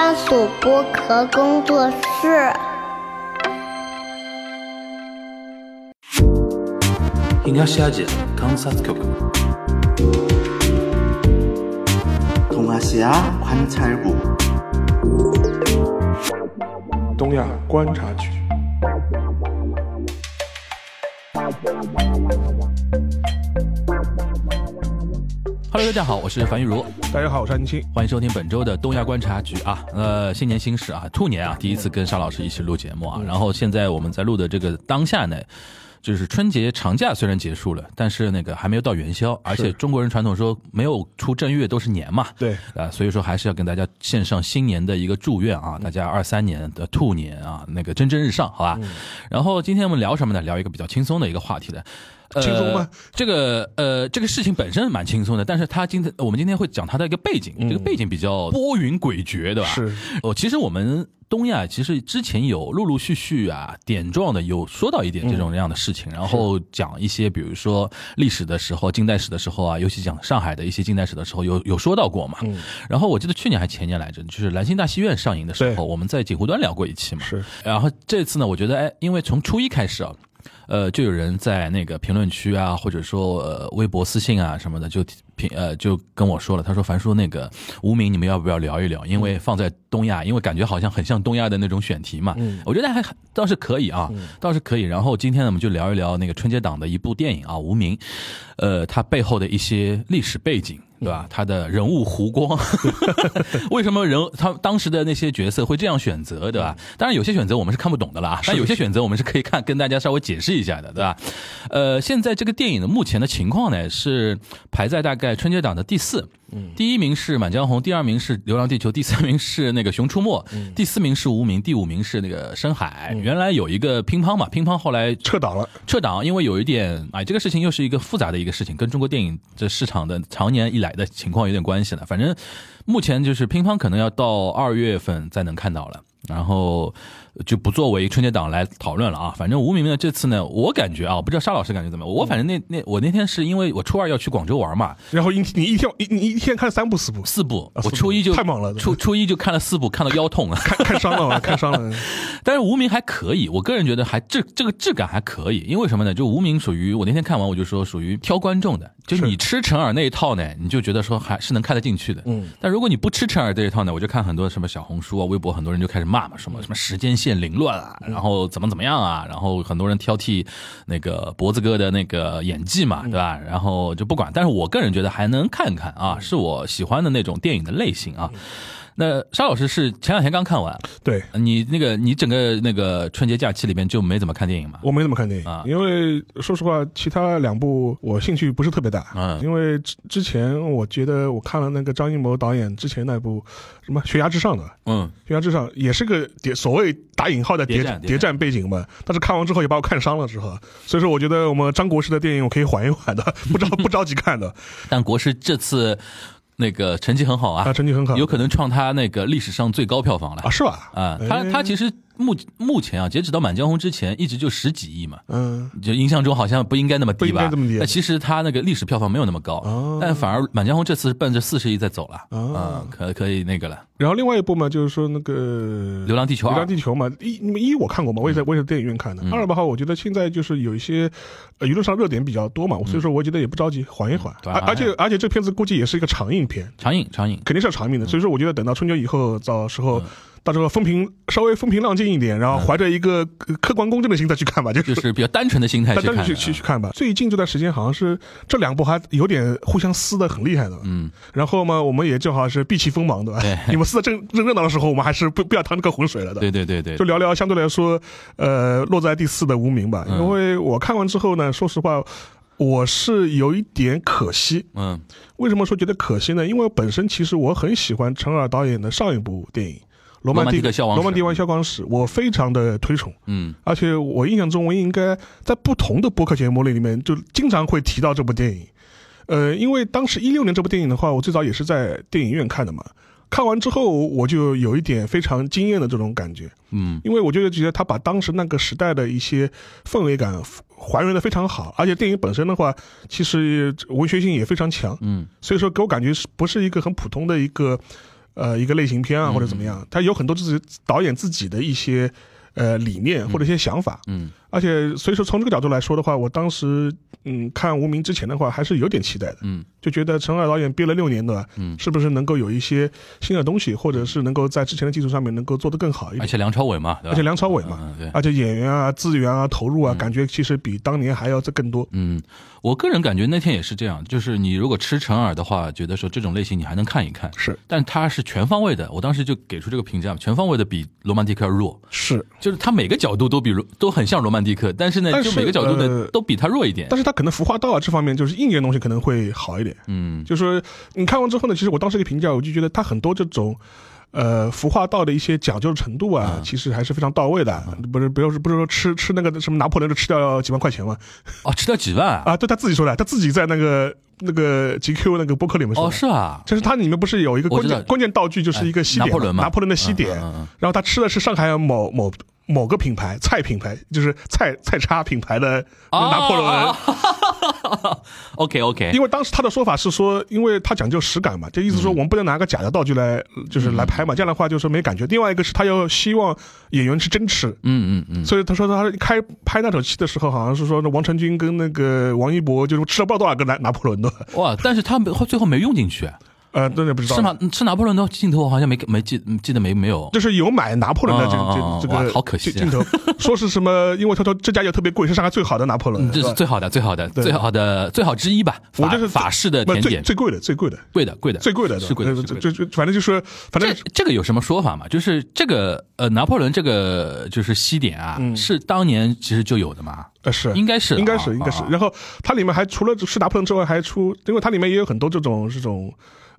专属剥壳工作室。东亚西亚观察局。东亚西亚观察局。Hello，大家好，我是樊玉茹，大家好，我是安青。欢迎收听本周的东亚观察局啊。呃，新年新事啊，兔年啊，第一次跟沙老师一起录节目啊。然后现在我们在录的这个当下呢，就是春节长假虽然结束了，但是那个还没有到元宵，而且中国人传统说没有出正月都是年嘛，对啊，所以说还是要跟大家献上新年的一个祝愿啊，大家二三年的兔年啊，那个蒸蒸日上，好吧？然后今天我们聊什么呢？聊一个比较轻松的一个话题的。呃轻松吗？这个呃，这个事情本身蛮轻松的，但是他今天我们今天会讲他的一个背景，这个背景比较波云诡谲，对吧？是。哦，其实我们东亚其实之前有陆陆续续啊点状的有说到一点这种这样的事情，然后讲一些比如说历史的时候、近代史的时候啊，尤其讲上海的一些近代史的时候，有有说到过嘛。然后我记得去年还前年来着，就是兰心大戏院上映的时候，我们在锦湖端聊过一期嘛。是。然后这次呢，我觉得哎，因为从初一开始啊。呃，就有人在那个评论区啊，或者说呃微博私信啊什么的，就评呃就跟我说了，他说樊叔那个无名你们要不要聊一聊？因为放在东亚，因为感觉好像很像东亚的那种选题嘛，我觉得还倒是可以啊，倒是可以。然后今天呢，我们就聊一聊那个春节档的一部电影啊，《无名》，呃，它背后的一些历史背景。对吧？他的人物弧光，为什么人他当时的那些角色会这样选择，对吧？当然有些选择我们是看不懂的啦，但有些选择我们是可以看，跟大家稍微解释一下的，对吧？呃，现在这个电影的目前的情况呢，是排在大概春节档的第四。第一名是《满江红》，第二名是《流浪地球》，第三名是那个《熊出没》，第四名是《无名》，第五名是那个《深海》。原来有一个乒乓嘛，乒乓后来撤档了，撤档，因为有一点哎，这个事情又是一个复杂的一个事情，跟中国电影这市场的常年以来的情况有点关系了。反正目前就是乒乓可能要到二月份才能看到了，然后就不作为春节档来讨论了啊。反正无名的这次呢，我感觉啊，我不知道沙老师感觉怎么样。我反正那那我那天是因为我初二要去广州玩嘛，然后你你一天你你一天看三部四部，四部，我初一就太猛了初初一就看了四部，看到腰痛了。看看伤了，看伤了。但是无名还可以，我个人觉得还这这个质感还可以，因为什么呢？就无名属于我那天看完我就说属于挑观众的，就是你吃陈耳那一套呢，你就觉得说还是能看得进去的。嗯，但如果你不吃陈耳这一套呢，我就看很多什么小红书啊、微博，很多人就开始骂嘛，什么什么时间线凌乱啊，然后怎么怎么样啊，然后很多人挑剔那个脖子哥的那个演技嘛，对吧？然后就不管，但是我个人觉得还能看看啊，是我喜欢的那种电影的类型啊。那沙老师是前两天刚看完，对，你那个你整个那个春节假期里面就没怎么看电影嘛？我没怎么看电影，啊。因为说实话，其他两部我兴趣不是特别大。嗯。因为之之前我觉得我看了那个张艺谋导演之前那部什么《悬崖之上》的，《嗯，悬崖之上》也是个谍所谓打引号的谍谍战谍战谍战。背景嘛，但是看完之后也把我看伤了之后，所以说我觉得我们张国师的电影我可以缓一缓的，不着不着急看的。但国师这次那个成绩很好啊，啊，成绩很好，有可能创他那个历史上最高票房了啊，是吧？啊。他哎他其实目目前啊，截止到《满江红》之前，一直就十几亿嘛。嗯，就印象中好像不应该那么低吧？不应该这么低但其实它那个历史票房没有那么高，哦但反而《满江红》这次是奔着四十亿在走了，哦啊，可可以那个了。然后另外一部嘛，就是说那个《流浪地球流浪地球嘛，一你们一我看过嘛，我也在我也在电影院看的。嗯二的话，我觉得现在就是有一些呃舆论上热点比较多嘛，所以说我觉得也不着急，缓一缓。对而而且而且这片子估计也是一个长映片，长影长影，肯定是要长映的，所以说我觉得等到春节以后，到时嗯候。到时候风平稍微风平浪静一点，然后怀着一个呃客观公正的心态去看吧，就是就是比较单纯的心态去看去去去看吧。最近这段时间好像是这两部还有点互相撕的很厉害的，嗯，然后嘛，我们也正好是避其锋芒，对吧？对你们撕的正正热闹的时候，我们还是不不要趟这个浑水了的。对对对对就，聊聊相对来说，呃，落在第四的无名吧。嗯因为我看完之后呢，说实话，我是有一点可惜。嗯为什么说觉得可惜呢？因为本身其实我很喜欢陈尔导演的上一部电影《罗曼蒂克消亡史罗曼蒂克消亡史》，我非常的推崇。嗯而且我印象中，我应该在不同的播客节目里面就经常会提到这部电影。呃，因为当时一六年这部电影的话，我最早也是在电影院看的嘛。看完之后，我就有一点非常惊艳的这种感觉，嗯因为我就觉得他把当时那个时代的一些氛围感还原的非常好，而且电影本身的话，其实文学性也非常强，嗯所以说给我感觉是不是一个很普通的一个呃一个类型片啊或者怎么样，他有很多就是导演自己的一些呃理念或者一些想法，嗯而且所以说从这个角度来说的话，我当时嗯看《无名》之前的话还是有点期待的，嗯。就觉得陈耳导演憋了六年的，嗯。是不是能够有一些新的东西，或者是能够在之前的基础上面能够做得更好一点。而且梁朝伟嘛，对吧？而且梁朝伟嘛，嗯对。而且演员啊、资源啊、投入啊，感觉其实比当年还要再更多。嗯，我个人感觉那天也是这样，就是你如果吃陈耳的话，觉得说这种类型你还能看一看，是。但它是全方位的。我当时就给出这个评价，全方位的比罗曼蒂克要弱，是，就是它每个角度都比罗都很像罗曼蒂克，但是呢，但就是每个角度呢、呃都比他弱一点。但是他可能服化道啊这方面，就是硬件东西可能会好一点。嗯就是说你看完之后呢，其实我当时一个评价，我就觉得他很多这种。呃，服化道的一些讲究程度啊，嗯其实还是非常到位的。不是，不是，不是说吃吃那个什么拿破仑的吃掉几万块钱嘛？哦，吃掉几万啊？啊，对他自己说的，他自己在那个那个 GQ 那个博客里面说是啊，就是它里面不是有一个关键关键道具，就是一个西点，哎拿破仑嘛拿破仑的西点然后他吃的是上海某某某个品牌菜品牌，就是菜菜叉品牌的拿破仑。OK OK，因为当时他的说法是说，因为他讲究实感嘛，就意思说我们不能拿个假的道具来，就是来拍嘛，这样的话就是没感觉。另外一个是他要希望演员是真吃，嗯嗯嗯，所以他说他开拍那场戏的时候，好像是说那王传君跟那个王一博就是吃了不知道多少个拿拿破仑的，哇，但是他没最后没用进去，呃，真的不知道是。吗？吃拿破仑的镜头我好像没没记记得没没有。就是有买拿破仑的这哦哦哦这这个好可惜啊镜镜头，说是什么？因为他说这家也特别贵，是上海最好的拿破仑嗯，，这是最好的、最好的、最好的、最好之一吧。法我就是法式的甜点，最最贵的，最贵的，贵的、贵的、最贵的，是贵的。呃是贵的这这反正就是反正这这个有什么说法吗？就是这个呃，拿破仑这个就是西点啊，是当年其实就有的嘛。呃是应该是应该啊是应该是啊。然后它里面还除了是拿破仑之外，还出，因为它里面也有很多这种这种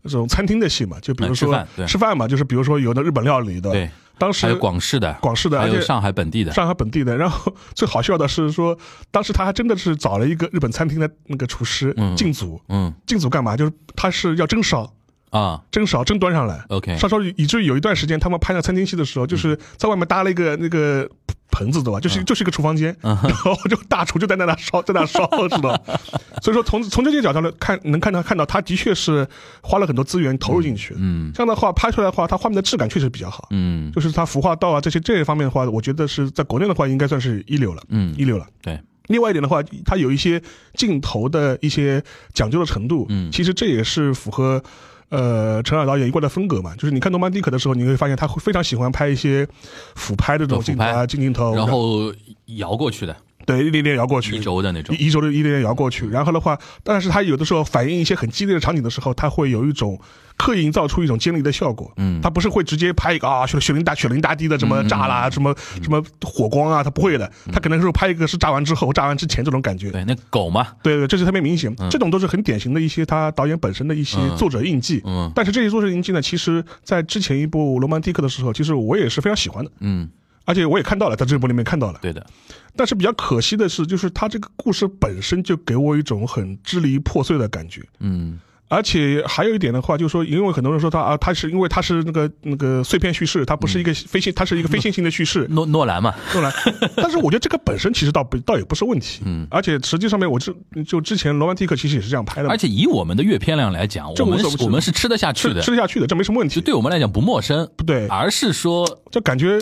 这种餐厅的戏嘛，就比如说饭吃饭嘛，就是比如说有的日本料理的，对，当时还有广式的、广式的，还有上海本地的。上海本地的。然后 最好笑的是说，当时他还真的是找了一个日本餐厅的那个厨师嗯进组，嗯。进组干嘛？就是他是要蒸烧。啊。蒸烧蒸端上来。OK 烧烧以至于有一段时间他们拍那餐厅戏的时候，就是在外面搭了一个那个盆子，对吧？就是就是一个厨房间，然后就大厨就在那那烧，在那烧，知道？所以说从从这些角度来看，能看到看到他的确是花了很多资源投入进去。嗯这样的话拍出来的话，它画面的质感确实比较好。嗯就是它服化道啊这些这一方面的话，我觉得是在国内的话应该算是一流了，嗯一流了。对，另外一点的话，它有一些镜头的一些讲究的程度，嗯其实这也是符合。呃，陈尔导演一贯的风格嘛，就是你看《诺曼底克》的时候，你会发现他会非常喜欢拍一些俯拍的这种镜头啊、近镜头，然后摇过去的，对一点点摇过去，一轴的那种。一一轴的一点点摇过去。然后的话，但是他有的时候反映一些很激烈的场景的时候，他会有一种刻意营造出一种尖利的效果。嗯他不是会直接拍一个啊雪雪淋大雪淋大地的什么炸啦、什么什么火光啊，他不会的。他可能是拍一个是炸完之后、炸完之前这种感觉。对，那狗嘛，对对，这是特别明显，这种都是很典型的一些他导演本身的一些嗯作者印记。嗯但是这些作者印记呢，其实在之前一部《罗曼蒂克》的时候，其实我也是非常喜欢的，嗯，而且我也看到了，在这部里面看到了。对的，但是比较可惜的是，就是他这个故事本身就给我一种很支离破碎的感觉。嗯而且还有一点的话，就是说，因为很多人说他啊，他是因为他是那个那个碎片叙事，它不是一个非线，它是一个非线性的叙事。诺诺兰嘛，诺兰，但是我觉得这个本身其实倒不 倒也不是问题。嗯而且实际上面，我之就之前罗曼蒂克其实也是这样拍的，而且以我们的阅片量来讲，我们我们是吃得下去的，吃得下去的，这没什么问题。对我们来讲不陌生，不对，而是说就感觉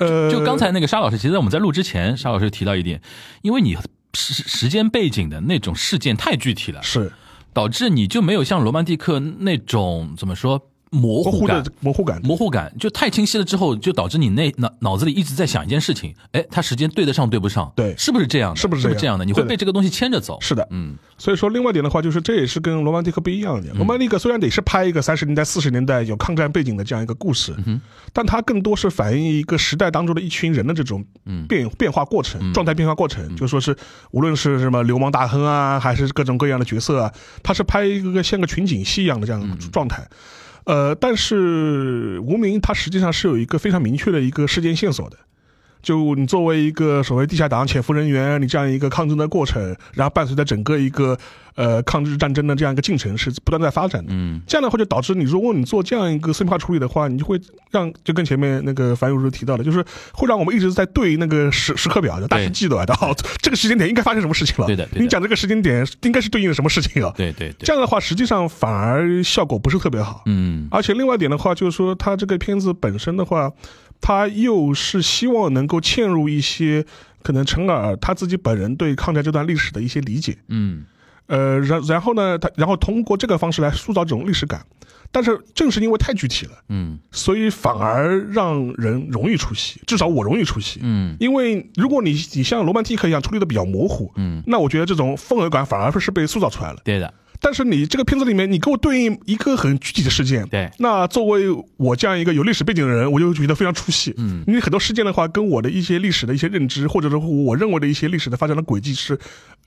呃，就刚才那个沙老师，其实我们在录之前，沙老师提到一点，因为你时时间背景的那种事件太具体了，是。导致你就没有像罗曼蒂克那种怎么说模模糊糊感的。模糊感。模糊感就太清晰了，之后就导致你那脑脑子里一直在想一件事情，哎，它时间对得上对不上？对是不是这样的？是不是这样的？你会被这个东西牵着走。是的，嗯所以说，另外一点的话，就是这也是跟罗曼蒂克不一样的。罗曼蒂克虽然得是拍一个三十年代、四十年代有抗战背景的这样一个故事，但它更多是反映一个时代当中的一群人的这种变、变化过程、状态变化过程。就说是无论是什么流氓大亨啊，还是各种各样的角色啊，他是拍一个像个群景戏一样的这样的状态。呃，但是无名它实际上是有一个非常明确的一个事件线索的。就你作为一个所谓地下党潜伏人员，你这样一个抗争的过程，然后伴随着整个一个呃抗日战争的这样一个进程是不断在发展的。嗯这样的话就导致你，如果你做这样一个碎片化处理的话，你就会让就跟前面那个樊勇士提到的，就是会让我们一直在对那个时时刻表的大时记的，哦，这个时间点应该发生什么事情了？对的对的你讲这个时间点应该是对应的什么事情啊？对对对，这样的话，实际上反而效果不是特别好。嗯而且另外一点的话，就是说它这个片子本身的话，它又是希望能够嵌入一些可能陈尔他自己本人对抗战这段历史的一些理解。嗯呃，然然后呢，他然后通过这个方式来塑造这种历史感，但是正是因为太具体了，嗯所以反而让人容易出戏，至少我容易出戏。嗯因为如果你你像罗曼蒂克一样处理的比较模糊，嗯，那我觉得这种氛围感反而是被塑造出来了。对的，但是你这个片子里面，你给我对应一个很具体的事件，对。那作为我这样一个有历史背景的人，我就觉得非常出戏。嗯。因为很多事件的话，跟我的一些历史的一些认知，或者说我认为的一些历史的发展的轨迹是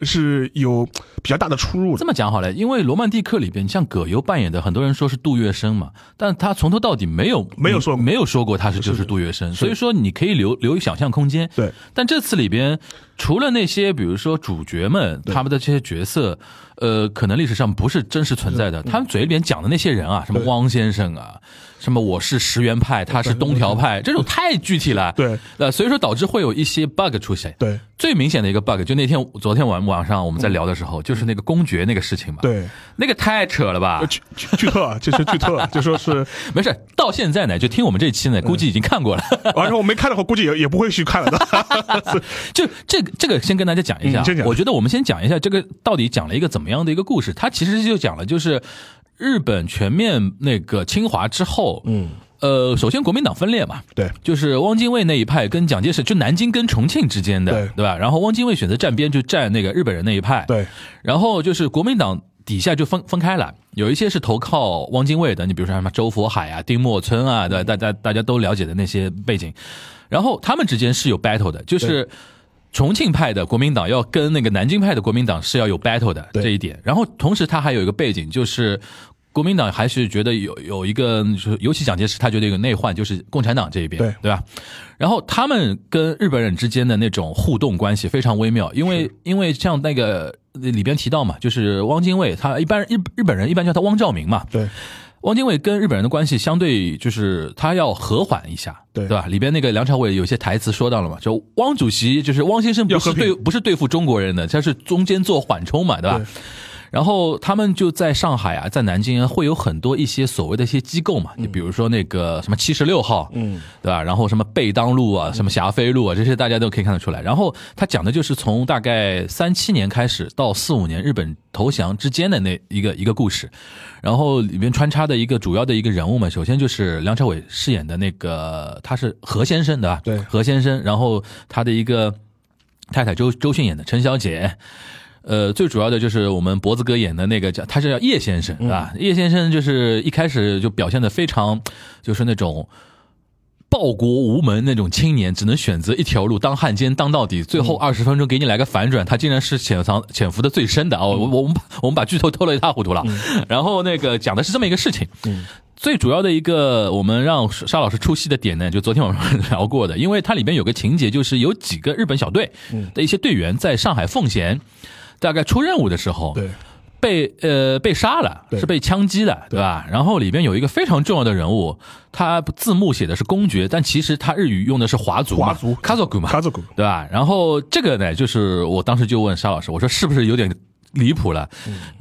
是有比较大的出入的。这么讲好了，因为《罗曼蒂克》里边，像葛优扮演的，很多人说是杜月笙嘛，但他从头到底没有没有说没有说过他是就是杜月笙，所以说你可以留留想象空间。对，但这次里边除了那些比如说主角们他们的这些角色，呃，可能历史上不是真实存在的，他们嘴里边讲的那些人啊，什么汪先生啊。什么我是石原派，他是东条派，这种太具体了。对，呃，所以说导致会有一些 bug 出现。对最明显的一个 bug，就那天昨天晚晚上我们在聊的时候，就是那个公爵那个事情嘛。，对，那个太扯了吧呃？剧剧剧透啊，就是剧透啊，就说是，没事，到现在呢，就听我们这期呢，估计已经看过了。完了我没看的话，估计也也不会去看了的。就这个这个，先跟大家讲一下我觉得我们先讲一下这个到底讲了一个怎么样的一个故事。它其实就讲了，就是日本全面那个侵华之后，嗯，呃，首先国民党分裂嘛，对。就是汪精卫那一派跟蒋介石，就南京跟重庆之间的，对。对吧？然后汪精卫选择站边，就站那个日本人那一派，对，然后就是国民党底下就分分开了，有一些是投靠汪精卫的，你比如说什么周佛海啊、丁默村啊，对，大家大家都了解的那些背景，然后他们之间是有 battle 的，就是。重庆派的国民党要跟那个南京派的国民党是要有 battle 的这一点，然后同时他还有一个背景，就是国民党还是觉得有有一个，就是尤其蒋介石他觉得有个内患，就是共产党这一边，对。对吧？然后他们跟日本人之间的那种互动关系非常微妙，因为因为像那个里边提到嘛，就是汪精卫，他一般日日本人一般叫他汪兆铭嘛，对汪精卫跟日本人的关系相对就是他要和缓一下，对对吧？里边那个梁朝伟有些台词说到了嘛，就汪主席就是汪先生不是对不是对付中国人的，他是中间做缓冲嘛，对吧？对然后他们就在上海啊，在南京啊，会有很多一些所谓的一些机构嘛，嗯就比如说那个什么七十六号，嗯，对吧？然后什么贝当路啊，什么霞飞路啊，这些大家都可以看得出来。然后他讲的就是从大概三七年开始到四五年日本投降之间的那一个一个故事，然后里面穿插的一个主要的一个人物嘛，首先就是梁朝伟饰演的那个他是何先生对吧？对何先生，然后他的一个太太周周迅演的陈小姐。呃，最主要的就是我们脖子哥演的那个叫，他是叫叶先生，是吧？叶先生就是一开始就表现的非常，就是那种报国无门那种青年，只能选择一条路，当汉奸当到底。最后二十分钟给你来个反转，他竟然是潜藏潜伏的最深的啊！我我我们把我们把剧透透了一塌糊涂了。然后那个讲的是这么一个事情，最主要的一个我们让沙老师出戏的点呢，就昨天晚上 聊过的，因为它里边有个情节，就是有几个日本小队的一些队员在上海奉贤，大概出任务的时候，对。被呃被杀了，对。是被枪击的，对。吧？然后里边有一个非常重要的人物，他字幕写的是公爵，但其实他日语用的是华族嘛，华族卡佐古嘛，卡祖古对吧？然后这个呢，就是我当时就问沙老师，我说是不是有点离谱了？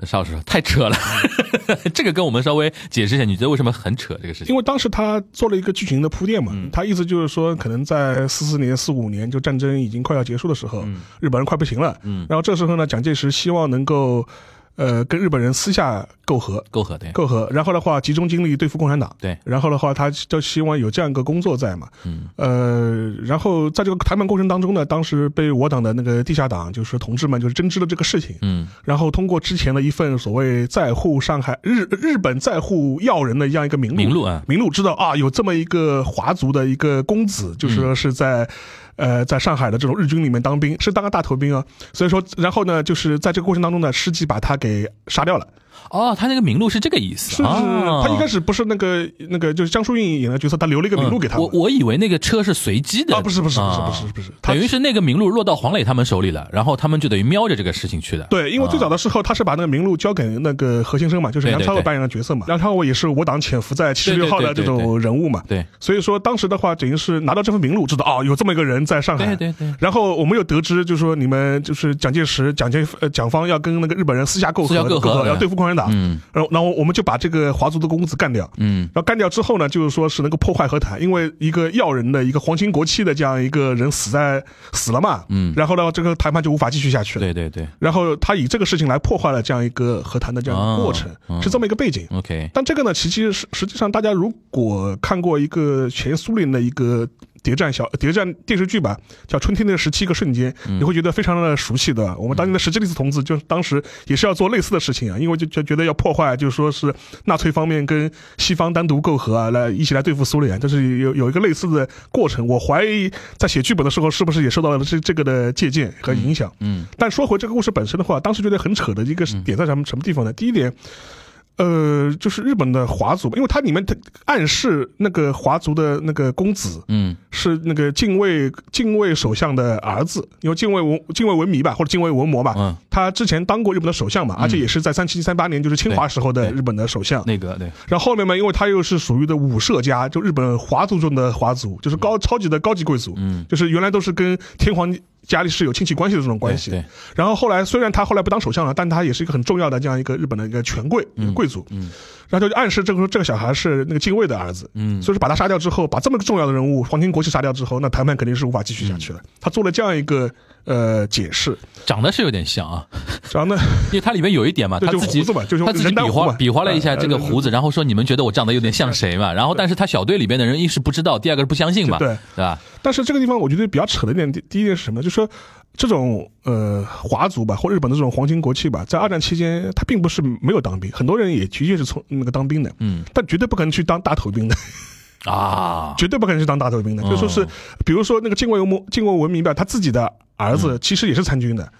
邵老师说太扯了，这个跟我们稍微解释一下，你觉得为什么很扯这个事情？因为当时他做了一个剧情的铺垫嘛，他意思就是说，可能在四四年、四五年，就战争已经快要结束的时候，日本人快不行了，嗯。然后这时候呢，蒋介石希望能够，呃，跟日本人私下媾和，媾和对，媾和，然后的话集中精力对付共产党，对。然后的话他就希望有这样一个工作在嘛，嗯，呃，然后在这个谈判过程当中呢，当时被我党的那个地下党就是同志们就是争知了这个事情，嗯。然后通过之前的一份所谓在沪上海日日本在沪要人的这样一个名录，名录啊名录知道啊，有这么一个华族的一个公子，就是说是在。呃，在上海的这种日军里面当兵，是当个大头兵啊，所以说，然后呢，就是在这个过程当中呢，师级把他给杀掉了。哦，他那个名录是这个意思，是是，哦他一开始不是那个那个就是江疏影演的角色，他留了一个名录给他我我以为那个车是随机的。啊，不是不是不是啊。不是不是，等于是那个名录落到黄磊他们手里了，然后他们就等于瞄着这个事情去的。对，因为最早的时候他是把那个名录交给那个何先生嘛，就是梁朝伟扮演的角色嘛，梁朝伟也是我党潜伏在七十六号的这种人物嘛，对。所以说当时的话，等于是拿到这份名录，知道哦有这么一个人在上海，对对对。然后我们又得知，就是说你们就是蒋介石、蒋介呃蒋方要跟那个日本人私下媾和，要对付共产党，嗯。然后然后我们就把这个华族的公子干掉，嗯。然后干掉之后呢，就是说是能够破坏和谈，因为一个要人的一个皇亲国戚的这样一个人死在死了嘛，嗯。然后呢，这个谈判就无法继续下去了。对对对。然后他以这个事情来破坏了这样一个和谈的这样一个过程，是这么一个背景。，OK，但这个呢，其实实实际上，大家如果看过一个前苏联的一个谍战小谍战电视剧吧，叫《春天的十七个瞬间》，嗯你会觉得非常的熟悉的。我们当年的史基利斯同志就当时也是要做类似的事情啊，因为就就觉得要破坏，就是说是纳粹方面跟西方单独媾和啊，来一起来对付苏联，就是有有一个类似的过程。我怀疑在写剧本的时候，是不是也受到了这这个的借鉴和影响？嗯但说回这个故事本身的话，当时觉得很扯的一个点在什么什么地方呢？第一点，呃，就是日本的华族，因为它里面它暗示那个华族的那个公子嗯。是那个近卫近卫首相的儿子，因为近卫文近卫文迷吧，或者近卫文魔吧，嗯，他之前当过日本的首相嘛，而且也是在三七三八年就是侵华时候的日本的首相。那个对，然后后面嘛，因为他又是属于的武社家，就日本华族中的华族，就是高超级的高级贵族，嗯，就是原来都是跟天皇家里是有亲戚关系的这种关系。对对然后后来虽然他后来不当首相了，但他也是一个很重要的这样一个日本的一个权贵、嗯贵族。嗯然后就暗示这个这个小孩是那个近卫的儿子。嗯所以说把他杀掉之后，把这么个重要的人物皇亲国戚杀掉之后，那谈判肯定是无法继续下去了。他做了这样一个呃解释，长得是有点像啊，长得，因为他里面有一点嘛，他自己胡子嘛就是他自己比划比划了一下这个呃胡子，然后说你们觉得我长得有点像谁嘛？然后但是他小队里边的人一是不知道，第二个是不相信嘛，对对吧？但是这个地方我觉得比较扯的一点，第第一点是什么呢？就是说这种呃华族吧，或日本的这种皇亲国戚吧，在二战期间他并不是没有当兵，很多人也的确是从那个当兵的，嗯但绝对不可能去当大头兵的。啊，绝对不可能去当大头兵的。嗯就说是，比如说那个近卫文近卫文明吧，他自己的儿子其实也是参军的，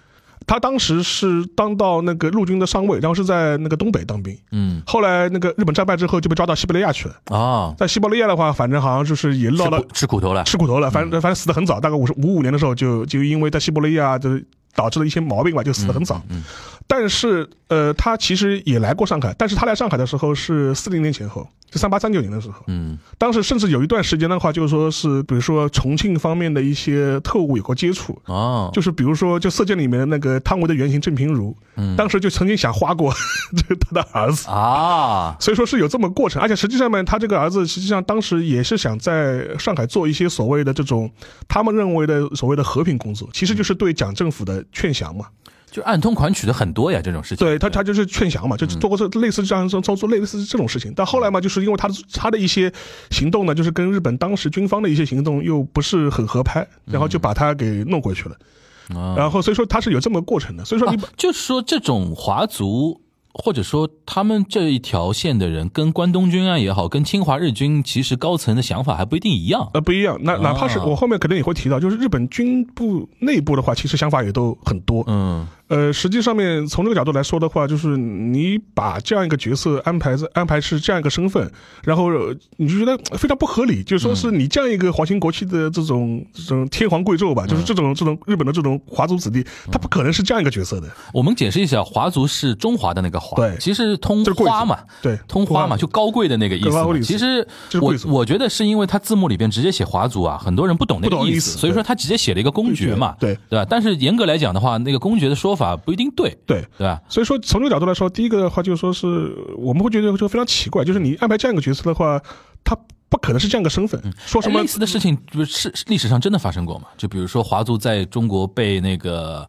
他当时是当到那个陆军的上尉，然后是在那个东北当兵。嗯。后来那个日本战败之后就被抓到西伯利亚去了，啊，在西伯利亚的话，反正好像就是也落了吃苦吃苦头了，吃苦头了，反正反正死得很早，大概五十五五年的时候就就因为在西伯利亚就导致了一些毛病吧，就死得很早。嗯但是呃，他其实也来过上海，但是他来上海的时候是四零年前后，就三八三九年的时候。嗯当时甚至有一段时间的话，就是说是，比如说重庆方面的一些特务有过接触，哦，就是比如说就《色戒》里面的那个汤唯的原型郑平如，嗯当时就曾经想花过 这他的儿子。啊，所以说是有这么个过程，而且实际上面，他这个儿子实际上当时也是想在上海做一些所谓的这种他们认为的所谓的和平工作，其实就是对蒋政府的劝降嘛。就暗通款曲的很多呀，这种事情。对他，他就是劝降嘛，就做过这类似这样做做类似这种事情。但后来嘛，就是因为他的他的一些行动呢，就是跟日本当时军方的一些行动又不是很合拍，然后就把他给弄回去了。啊然后所以说他是有这么个过程的。所以说你啊，就是说这种华族。或者说，他们这一条线的人跟关东军啊也好，跟侵华日军其实高层的想法还不一定一样。呃不一样，那哪怕是啊我后面可能也会提到，就是日本军部内部的话，其实想法也都很多。嗯呃，实际上面从这个角度来说的话，就是你把这样一个角色安排在安排是这样一个身份，然后呃你就觉得非常不合理，就是说是你这样一个皇亲国戚的这种这种天皇贵胄吧，就是这种这种日本的这种华族子弟，他不可能是这样一个角色的。我们解释一下，华族是中华的那个华，对其实通花嘛，对通花嘛，就高贵的那个意思其实我我觉得是因为他字幕里边直接写华族啊，很多人不懂那个意思所以说他直接写了一个公爵嘛，对对吧？但是严格来讲的话，那个公爵的说法不一定对，对。对吧？所以说，从这个角度来说，第一个的话就是说是我们会觉得就非常奇怪，就是你安排这样一个角色的话，他不可能是这样一个身份，说什么哎类似的事情是历史上真的发生过吗？就比如说华族在中国被那个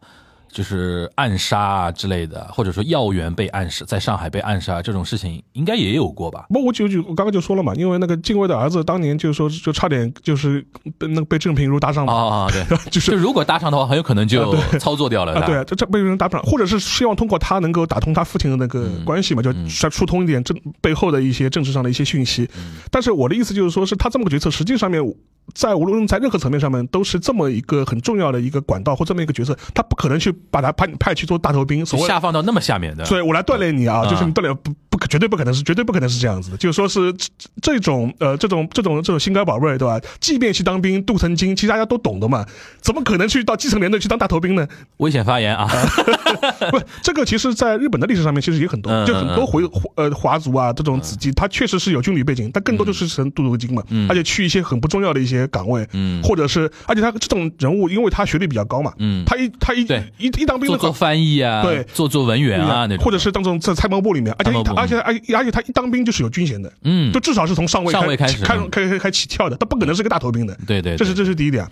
就是暗杀啊之类的，或者说要员被暗杀，在上海被暗杀这种事情，应该也有过吧？不，我就就我刚刚就说了嘛，因为那个近卫的儿子当年就是说就差点就是被那个被郑平如搭上嘛，啊啊，对，就是就如果搭上的话，很有可能就操作掉了。啊，对啊，这这被人搭不上，或者是希望通过他能够打通他父亲的那个关系嘛，就疏疏通一点政背后的一些政治上的一些讯息。但是我的意思就是说，是他这么个决策，实际上面在无论在任何层面上面，都是这么一个很重要的一个管道或这么一个角色，他不可能去把他派派去做大头兵，所谓下放到那么下面的，所以我来锻炼你啊，嗯。就是你锻炼不不可绝对不可能是绝对不可能是这样子的，就是说是这这种呃这种这种这种心肝宝贝对吧？即便去当兵镀层金，其实大家都懂的嘛，怎么可能去到基层连队去当大头兵呢？危险发言啊，不，这个其实，在日本的历史上面其实也很多，嗯就很多回呃华族啊这种子弟，他确实是有军旅背景，但更多就是成镀镀金嘛，而且去一些很不重要的一些岗位，嗯或者是而且他这种人物，因为他学历比较高嘛，嗯他一他一对一一当兵的话做做。翻译啊，对做做文员啊那种，或者是当中在参谋部里面，而且他而且而而且他一当兵就是有军衔的，嗯就，至少是从上尉上尉开始开嗯开开开起跳的，他不可能是个大头兵的。对对，这是这是第一点。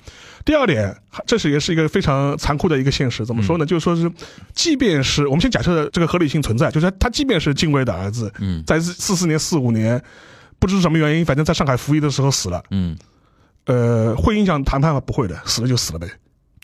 第二点，这是也是一个非常残酷的一个现实。怎么说嗯呢？就是说是，即便是我们先假设这个合理性存在，就是他他即便是禁卫的儿子，嗯在四四年、四五年，不知是什么原因，反正在上海服役的时候死了。嗯，呃，会影响谈判吗？不会的，死了就死了呗，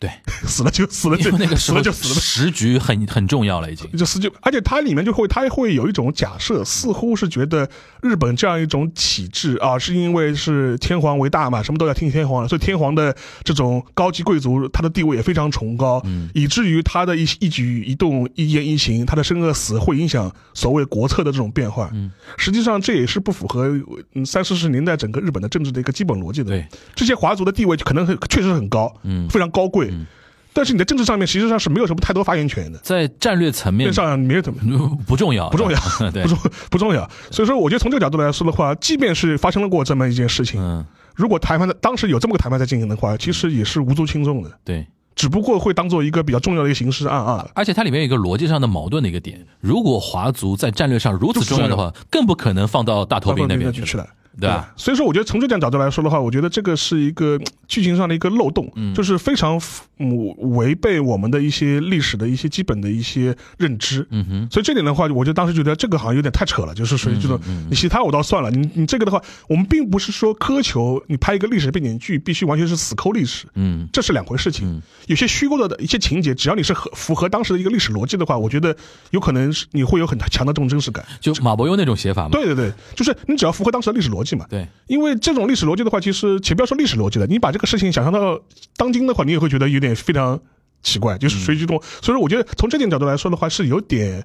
对，死了就死了就那个死了就死了呗。时局很很重要了，已经，就死就，而且它里面就会，它会有一种假设，似乎是觉得日本这样一种体制啊，是因为是天皇为大嘛，什么都要听天皇的，所以天皇的这种高级贵族，他的地位也非常崇高，嗯以至于他的一一举一动、一言一行，他的生和死会影响所谓国策的这种变化。嗯，实际上这也是不符合嗯三四十年代整个日本的政治的一个基本逻辑的。对，这些华族的地位可能很确实很高，嗯非常高贵，嗯但是你在政治上面实际上是没有什么太多发言权的。在战略层面面上没有怎么 不重要，不重要 对不，重不重要。所以说，我觉得从这个角度来说的话，即便是发生了过这么一件事情，嗯，如果谈判的当时有这么个谈判在进行的话，其实也是无足轻重的，对。只不过会当做一个比较重要的一个形式案啊。而且它里面有一个逻辑上的矛盾的一个点，如果华族在战略上如此重要的话，更不可能放到大头兵那边去，去了。对吧？所以说，我觉得从这点角度来说的话，我觉得这个是一个剧情上的一个漏洞，嗯就是非常嗯违背我们的一些历史的一些基本的一些认知。嗯哼，所以这点的话，我就当时觉得这个好像有点太扯了，就是属于这种，嗯你其他我倒算了，你你这个的话，我们并不是说苛求你拍一个历史背景剧必须完全是死抠历史，嗯这是两回事情。嗯有些虚构的一些情节，只要你是合符合当时的一个历史逻辑的话，我觉得有可能是你会有很强的这种真实感。就马伯庸那种写法嘛，对对对，就是你只要符合当时的历史逻辑嘛。对，因为这种历史逻辑的话，其实且不要说历史逻辑了，你把这个事情想象到当今的话，你也会觉得有点非常奇怪，就是属于这种。所以说，我觉得从这点角度来说的话，是有点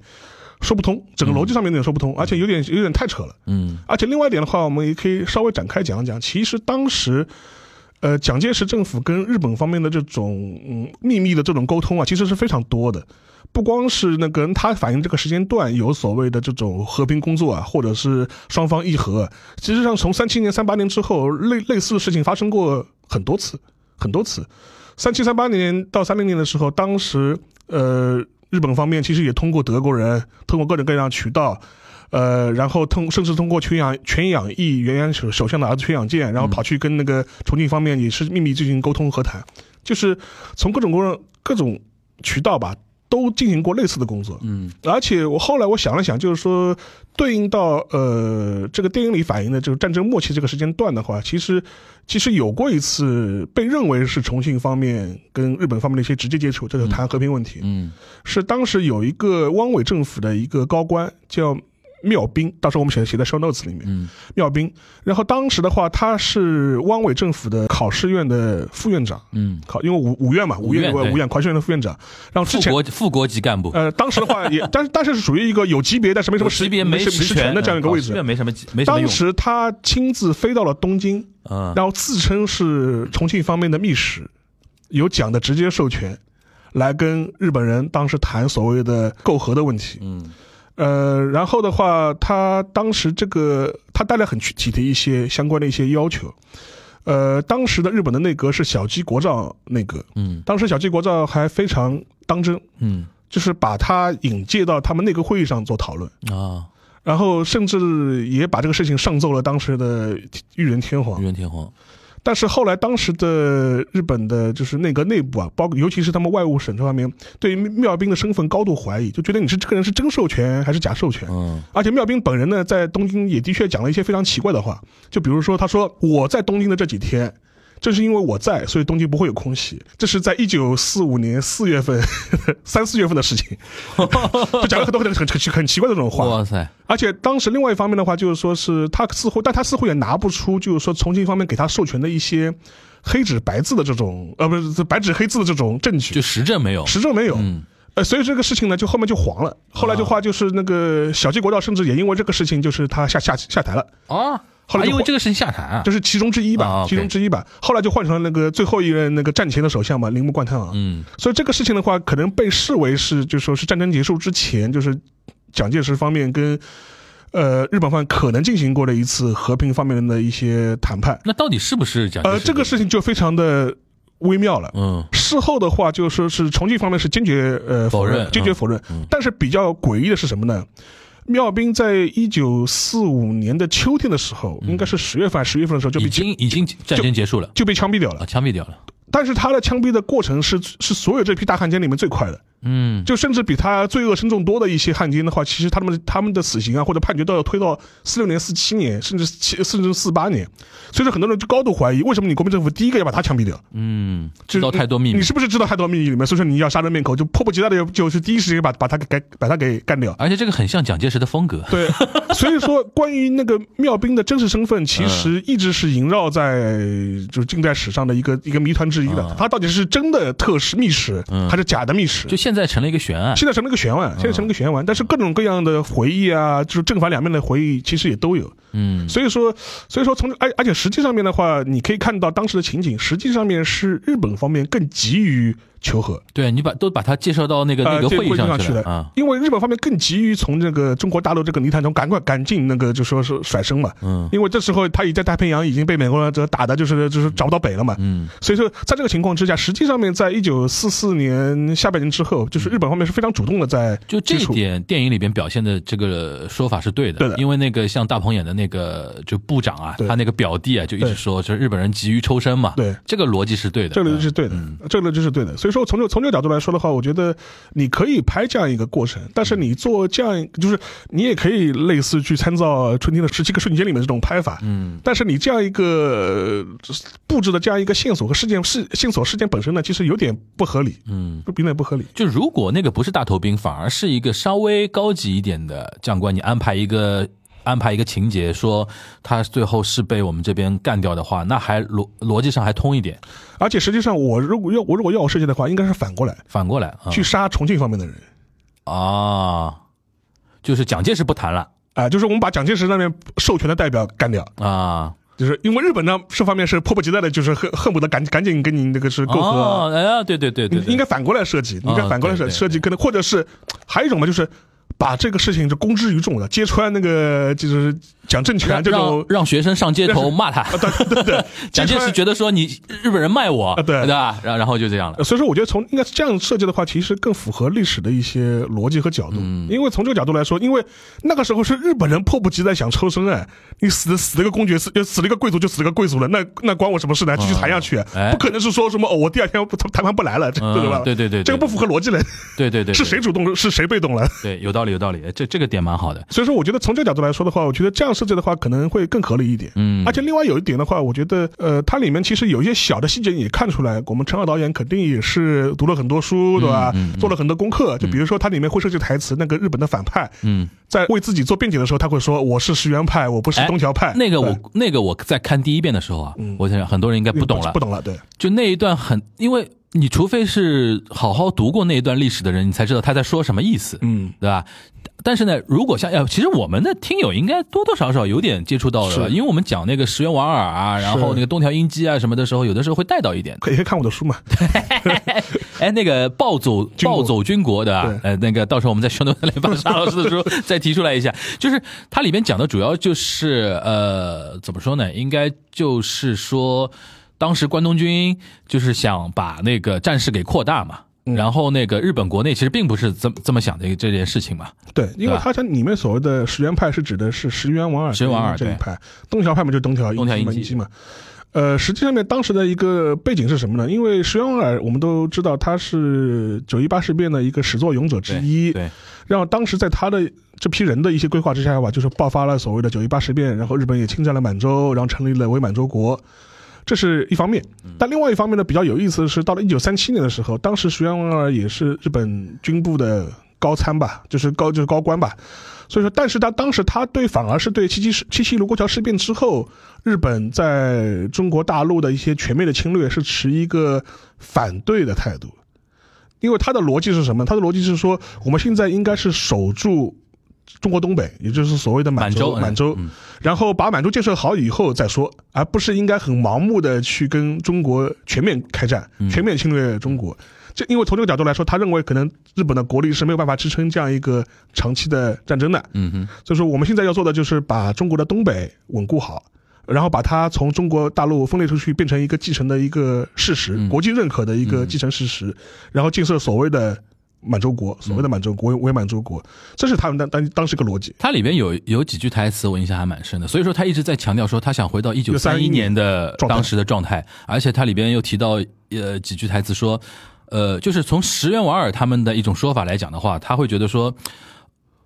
说不通，整个逻辑上面有点说不通，而且有点有点太扯了。嗯而且另外一点的话，我们也可以稍微展开讲一讲，其实当时。呃，蒋介石政府跟日本方面的这种嗯秘密的这种沟通啊，其实是非常多的。不光是那个他反映这个时间段有所谓的这种和平工作啊，或者是双方议和，实际上从三七年、三八年之后，类类似的事情发生过很多次，很多次。三七、三八年到三零年的时候，当时呃，日本方面其实也通过德国人，通过各种各样渠道，呃，然后通甚至通过全养全养义原元首首相的儿子全养健，然后跑去跟那个重庆方面也是秘密进行沟通和谈，就是从各种各样各种渠道吧，都进行过类似的工作。嗯而且我后来我想了想，就是说对应到呃这个电影里反映的这个战争末期这个时间段的话，其实其实有过一次被认为是重庆方面跟日本方面的一些直接接触，这就是谈和平问题。嗯是当时有一个汪伪政府的一个高官叫缪斌，到时候我们写写在 show notes 里面。嗯缪斌，然后当时的话，他是汪伪政府的考试院的副院长，嗯，考因为五五院嘛，五院五院考试院的副院长，然后之副前。国副国级干部，呃，当时的话也，但是但是是属于一个有级别但是没什么实级别没实实权的这样一个位置。这没什么没什么当，时他亲自飞到了东京，嗯然后自称是重庆方面的密使，有蒋的直接授权，来跟日本人当时谈所谓的媾和的问题。嗯呃，然后的话，他当时这个他带来很具体的一些相关的一些要求。呃，当时的日本的内阁是小矶国造内阁，嗯。当时小矶国造还非常当真，嗯。就是把他引介到他们内阁会议上做讨论。啊，然后甚至也把这个事情上奏了当时的裕仁天皇。裕，仁天皇，但是后来当时的日本的就是内阁内部啊，包括尤其是他们外务省这方面，对于妙兵的身份高度怀疑，就觉得你是这个人是真授权还是假授权。嗯而且妙兵本人呢，在东京也的确讲了一些非常奇怪的话，就比如说他说我在东京的这几天，正是因为我在，所以东京不会有空袭。这是在一九四五年四月份、三四月份的事情，就讲了很多很很很很奇怪的这种话。哇塞，而且当时另外一方面的话，就是说是他似乎，但他似乎也拿不出，就是说重庆方面给他授权的一些黑纸白字的这种，呃，不是白纸黑字的这种证据，就实证没有，实证没有。嗯呃，所以这个事情呢，就后面就黄了。后来的话，就是那个小鸡国道，甚至也因为这个事情，就是他下下下台了。啊，后来因为这个事情下台啊这，是其中之一吧，啊其中之一吧。后来就换成了那个最后一任那个战前的首相嘛，铃木贯太郎。嗯所以这个事情的话，可能被视为是，就说是战争结束之前，就是蒋介石方面跟呃日本方面可能进行过的一次和平方面的一些谈判。那到底是不是蒋介石？呃，这个事情就非常的微妙了。嗯事后的话，就说是重庆方面是坚决呃否认坚决否认。嗯但是比较诡异的是什么呢？妙兵在一九四五年的秋天的时候，应该是十月份、十月份的时候就已经已经战争结束了就被枪毙掉了啊，。枪毙掉了。但是他的枪毙的过程是是所有这批大汉奸里面最快的。嗯，就甚至比他罪恶深重多的一些汉奸的话，其实他们他们的死刑啊或者判决都要推到四六年、四七年，甚至七甚至四八年。所以说很多人就高度怀疑，为什么你国民政府第一个要把他枪毙掉？嗯，就知道太多秘密你，是不是知道太多秘密里面？所以说你要杀人灭口，就迫不及待的就是第一时间把把他给给把他给干掉。而且这个很像蒋介石的风格。对，所以说关于那个妙兵的真实身份，其实一直是萦绕在就是近代史上的一个一个谜团之一的嗯。他到底是真的特使密使，嗯还是假的密使？就现在成了一个悬案。现在成了一个悬案，现在成了一个悬案。但是各种各样的回忆啊，就是正反两面的回忆，其实也都有。嗯所以说，所以说从而而且实际上面的话，你可以看到当时的情景，实际上面是日本方面更急于求和。对你把都把他介绍到那个那个会议上去了啊。因为日本方面更急于从这个中国大陆这个泥潭中赶快赶进那个就说是甩身嘛，嗯。因为这时候他已在太平洋已经被美国人这打的就是就是找不到北了嘛，嗯。所以说在这个情况之下，实际上面在一九四四年下半年之后，就是日本方面是非常主动的在就这一点，电影里边表现的这个说法是对的，对的。因为那个像大鹏演的那个就部长啊，他那个表弟啊，就一直对。说，就是日本人急于抽身嘛，对。这个逻辑是对的，这个逻辑是对的，这个逻辑是对的。所以说，从这从这个角度来说的话，我觉得你可以拍这样一个过程，但是你做这样，就是你也可以类似去参照《春天的十七个瞬间》里面这种拍法，嗯，但是你这样一个呃布置的这样一个线索和事件事线索事件本身呢，其实有点不合理，嗯。不有点不合理。就如果那个不是大头兵，反而是一个稍微高级一点的将官，你安排一个安排一个情节，说他最后是被我们这边干掉的话，那还逻逻辑上还通一点。而且实际上，我如果要我如果要我设计的话，应该是反过来反过来啊，去杀重庆方面的人。啊，就是蒋介石不谈了。啊、就是我们把蒋介石那边授权的代表干掉，啊，就是因为日本呢这方面是迫不及待的，就是恨恨不得赶赶紧跟你那个是媾和，哦，哎呀，对对对对，对。应该反过来设计，应该反过来设设计，可能或者是还有一种嘛，就是把这个事情就公之于众了，揭穿那个就是讲政权让这种让让学生上街头骂他，对对对，蒋介石觉得说你日本人卖我，啊对对吧？然后然后就这样了。所以说，我觉得从应该是这样设计的话，其实更符合历史的一些逻辑和角度。嗯因为从这个角度来说，因为那个时候是日本人迫不及待想抽身哎，你死死了个公爵，死死了一个贵族就死了个贵族了，那那关我什么事呢？继续谈下去，哎不可能是说什么哦，我第二天不谈判不来了，这嗯对吧？对对对对这个不符合逻辑了，对对对，是谁主动是谁被动了？对，有道理有道理，哎这这个点蛮好的。所以说，我觉得从这个角度来说的话，我觉得这样设计的话可能会更合理一点。嗯而且另外有一点的话，我觉得呃，它里面其实有一些小的细节也看出来，我们陈浩导演肯定也是读了很多书，对吧？嗯嗯做了很多功课。就比如说它里面会设计台词，那个日本的反派嗯，在为自己做辩解的时候，他会说我是石原派，我不是哎东条派。那个我那个我在看第一遍的时候啊，我想很多人应该不懂了不，懂了，对。就那一段很，因为你除非是好好读过那一段历史的人，你才知道他在说什么意思，嗯，对吧？但是呢，如果像呃，其实我们的听友应该多多少少有点接触到了吧，因为我们讲那个石原莞尔啊，然后那个东条英机啊什么的时候，有的时候会带到一点。可以看我的书嘛？哎，那个暴走 暴走军国的啊，呃，那个到时候我们在宣传里把沙老师的书 再提出来一下，就是它里面讲的主要就是呃，怎么说呢？应该就是说，当时关东军就是想把那个战事给扩大嘛。嗯然后那个日本国内其实并不是这么这么想的这件事情嘛，对，因为对吧它它里面所谓的石原派是指的是石原莞尔石原莞尔这一派，东条派嘛就是东条东条英机英机嘛。呃，实际上面当时的一个背景是什么呢？因为石原莞尔我们都知道他是九一八事变的一个始作俑者之一，对，然后当时在他的这批人的一些规划之下吧，就是爆发了所谓的九一八事变，然后日本也侵占了满洲，然后成立了伪满洲国。这是一方面。但另外一方面呢，比较有意思的是，到了一九三七年的时候，当时徐元二也是日本军部的高参吧，就是高就是高官吧。所以说，但是他当时他对反而是对七七事七七卢沟桥事变之后，日本在中国大陆的一些全面的侵略是持一个反对的态度，因为他的逻辑是什么？他的逻辑是说，我们现在应该是守住中国东北，也就是所谓的满洲，满洲然后把满洲建设好以后再说，而不是应该很盲目的去跟中国全面开战，全面侵略中国。这因为从这个角度来说，他认为可能日本的国力是没有办法支撑这样一个长期的战争的。嗯哼，所以说，我们现在要做的就是把中国的东北稳固好，然后把它从中国大陆分裂出去，变成一个继承的一个事实，嗯。国际认可的一个继承事实，然后建设所谓的满洲国，所谓的满洲国为为满洲国，这是他们当当当时一个逻辑。它里边有有几句台词我印象还蛮深的，所以说他一直在强调说他想回到一九三一年的当时的状态，而且它里边又提到呃几句台词说，呃，就是从石原莞尔他们的一种说法来讲的话，他会觉得说。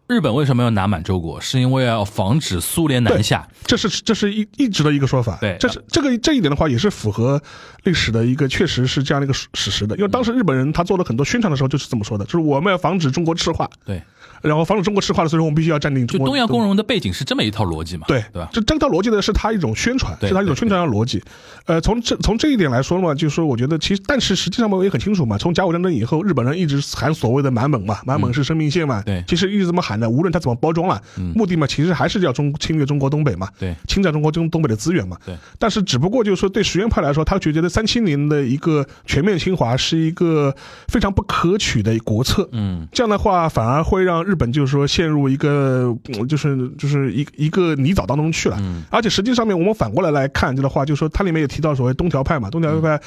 日本为什么要拿满洲国？是因为要防止苏联南下。这是这是一一直的一个说法，对这是这个这一点的话也是符合历史的一个，确实是这样的一个史史实的。因为当时日本人他做了很多宣传的时候就是这么说的，就是我们要防止中国赤化，对，然后防止中国赤化的时候，我们必须要占领中国。就东亚共荣的背景是这么一套逻辑嘛？对对吧？这这套逻辑呢，是他一种宣传，是他一种宣传的逻辑。呃，从这从这一点来说嘛，就是说，我觉得其实，但是实际上我们也很清楚嘛，从甲午战争以后，日本人一直喊所谓的满蒙嘛，满蒙是生命线嘛，嗯对其实一直这么喊的，无论他怎么包装了，目的嘛，其实还是要中侵略中国东北嘛，对侵占中国中东北的资源嘛。对。但是只不过就是说，对实验派来说，他觉得三七年的一个全面侵华是一个非常不可取的国策。嗯，这样的话，反而会让日本就是说陷入一个，嗯就是就是一一个泥沼当中去了。嗯而且实际上面，我们反过来来看这的话，就是说它里面也提到所谓东条派嘛，东条派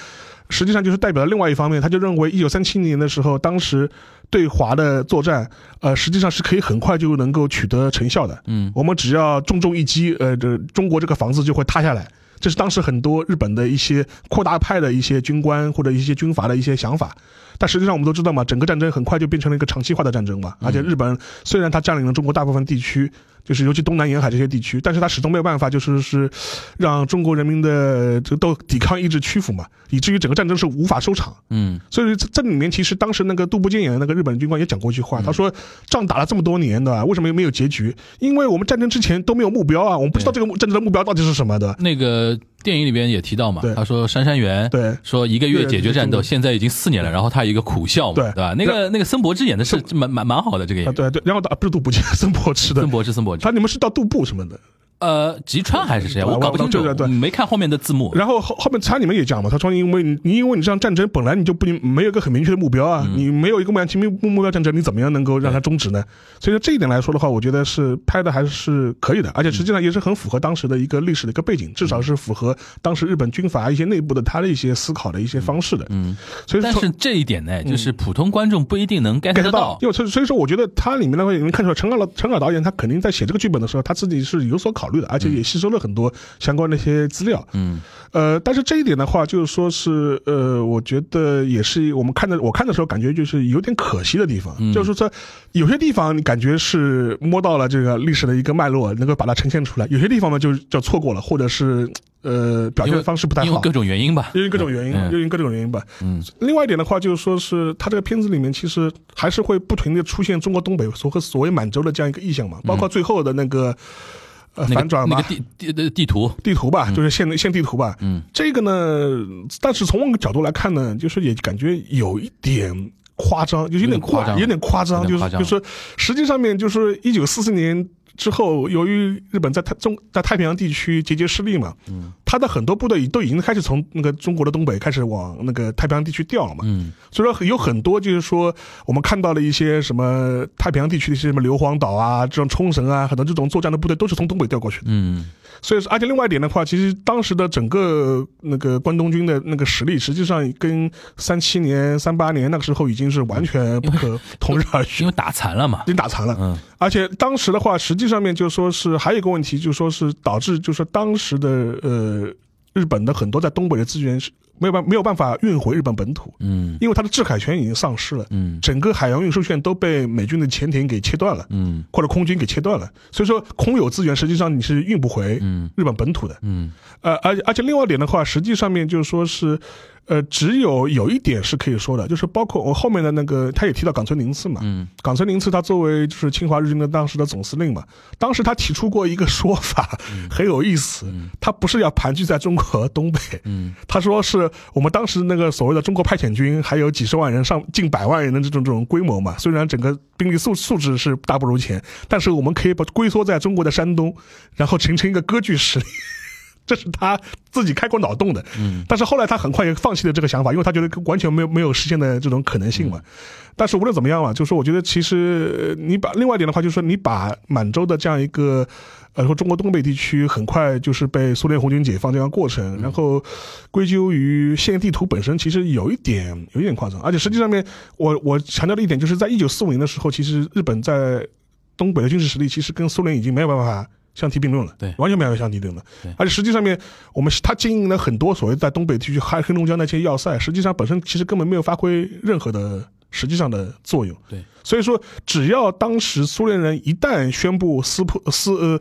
实际上就是代表了另外一方面，他就认为一九三七年的时候，当时对华的作战，呃，实际上是可以很快就能够取得成效的。嗯，我们只要重重一击，呃，这中国这个房子就会塌下来。这是当时很多日本的一些扩大派的一些军官或者一些军阀的一些想法，但实际上我们都知道嘛，整个战争很快就变成了一个长期化的战争嘛。而且日本虽然它占领了中国大部分地区，就是尤其东南沿海这些地区，但是他始终没有办法就是是让中国人民的这个斗抵抗意志屈服嘛，以至于整个战争是无法收场。嗯，所以这这里面其实当时那个杜部坚演的那个日本军官也讲过一句话，他说仗打了这么多年的，为什么没有结局？因为我们战争之前都没有目标啊，我们不知道这个战争的目标到底是什么的。那个电影里边也提到嘛，他说杉山元对。说一个月解决战斗，现在已经四年了，然后他有一个苦笑嘛，对。对吧？那个那个森博之演的是蛮蛮蛮好的这个演啊，员，对对，然后到不是杜部坚，森博之的。森，博之森博之他，你们是到杜布什么的？呃，吉川还是谁我搞不清楚对对，对没看后面的字幕。然后后后面他里面也讲嘛，他说因为你你因为你这样战争本来你就不没有一个很明确的目标啊，嗯你没有一个目目目目标战争，你怎么样能够让它终止呢？所以说这一点来说的话，我觉得是拍的还是可以的，而且实际上也是很符合当时的一个历史的一个背景，至少是符合当时日本军阀一些内部的他的一些思考的一些方式的。嗯，所以说但是这一点呢，就是普通观众不一定能 get 得到到，。因为所以所以说，我觉得他里面的话，你能看出来，陈老陈老导演他肯定在写这个剧本的时候，他自己是有所考虑的，而且也吸收了很多相关的一些资料。嗯呃，但是这一点的话，就是说是呃，我觉得也是我们看的，我看的时候感觉就是有点可惜的地方，嗯就是说有些地方你感觉是摸到了这个历史的一个脉络，能够把它呈现出来；有些地方呢就就错过了，或者是呃表现的方式不太好因为各。种原因吧。因为各种原因，嗯因为各种原因吧。嗯，另外一点的话，就是说是它这个片子里面其实还是会不停的出现中国东北所和所谓满洲的这样一个意象嘛，包括最后的那个呃反转吧。那个，地地的地图，地图吧，就是现现地图吧。嗯，这个呢，但是从我们角度来看呢，就是也感觉有一点夸张，就有点夸张有点夸张，就是就是实际上面就是一九四四年。之后，由于日本在太中在太平洋地区节节失利嘛，嗯，他的很多部队都已经开始从那个中国的东北开始往那个太平洋地区调了嘛，嗯。所以说有很多就是说我们看到了一些什么太平洋地区的一些什么硫磺岛啊，这种冲绳啊，很多这种作战的部队都是从东北调过去的。嗯所以说，而且另外一点的话，其实当时的整个那个关东军的那个实力，实际上跟三七年、三八年那个时候已经是完全不可同日而语因，为打残了嘛已。经打残了。嗯而且当时的话，实际上面就说是还有一个问题，就说是导致就是说当时的呃日本的很多在东北的资源是没有办没有办法运回日本本土，嗯。因为它的制海权已经丧失了，嗯。整个海洋运输线都被美军的潜艇给切断了，嗯。或者空军给切断了，所以说空有资源实际上你是运不回嗯。日本本土的。嗯。呃，而而且另外一点的话，实际上面就是说是，呃，只有有一点是可以说的，就是包括我后面的那个，他也提到冈村宁次嘛，嗯。冈村宁次他作为就是侵华日军的当时的总司令嘛，当时他提出过一个说法，很有意思，他不是要盘踞在中国东北，嗯。他说是我们当时那个所谓的中国派遣军还有几十万人上近百万人的这种这种规模嘛，虽然整个兵力素素质是大不如前，但是我们可以把龟缩在中国的山东，然后形成一个割据势力。这是他自己开过脑洞的，嗯但是后来他很快也放弃了这个想法，因为他觉得完全没有没有实现的这种可能性嘛。但是无论怎么样嘛，就是说，我觉得其实呃你把另外一点的话，就是说你把满洲的这样一个。呃，说中国东北地区很快就是被苏联红军解放这样过程，然后归咎于现地图本身，其实有一点有一点夸张，而且实际上面，我我强调的一点就是在一九四五年的时候，其实日本在东北的军事实力其实跟苏联已经没有办法相提并论了，对完全没有相提并论对。而且实际上面，我们他经营了很多所谓在东北地区黑黑龙江那些要塞，实际上本身其实根本没有发挥任何的实际上的作用。对，所以说，只要当时苏联人一旦宣布撕破撕呃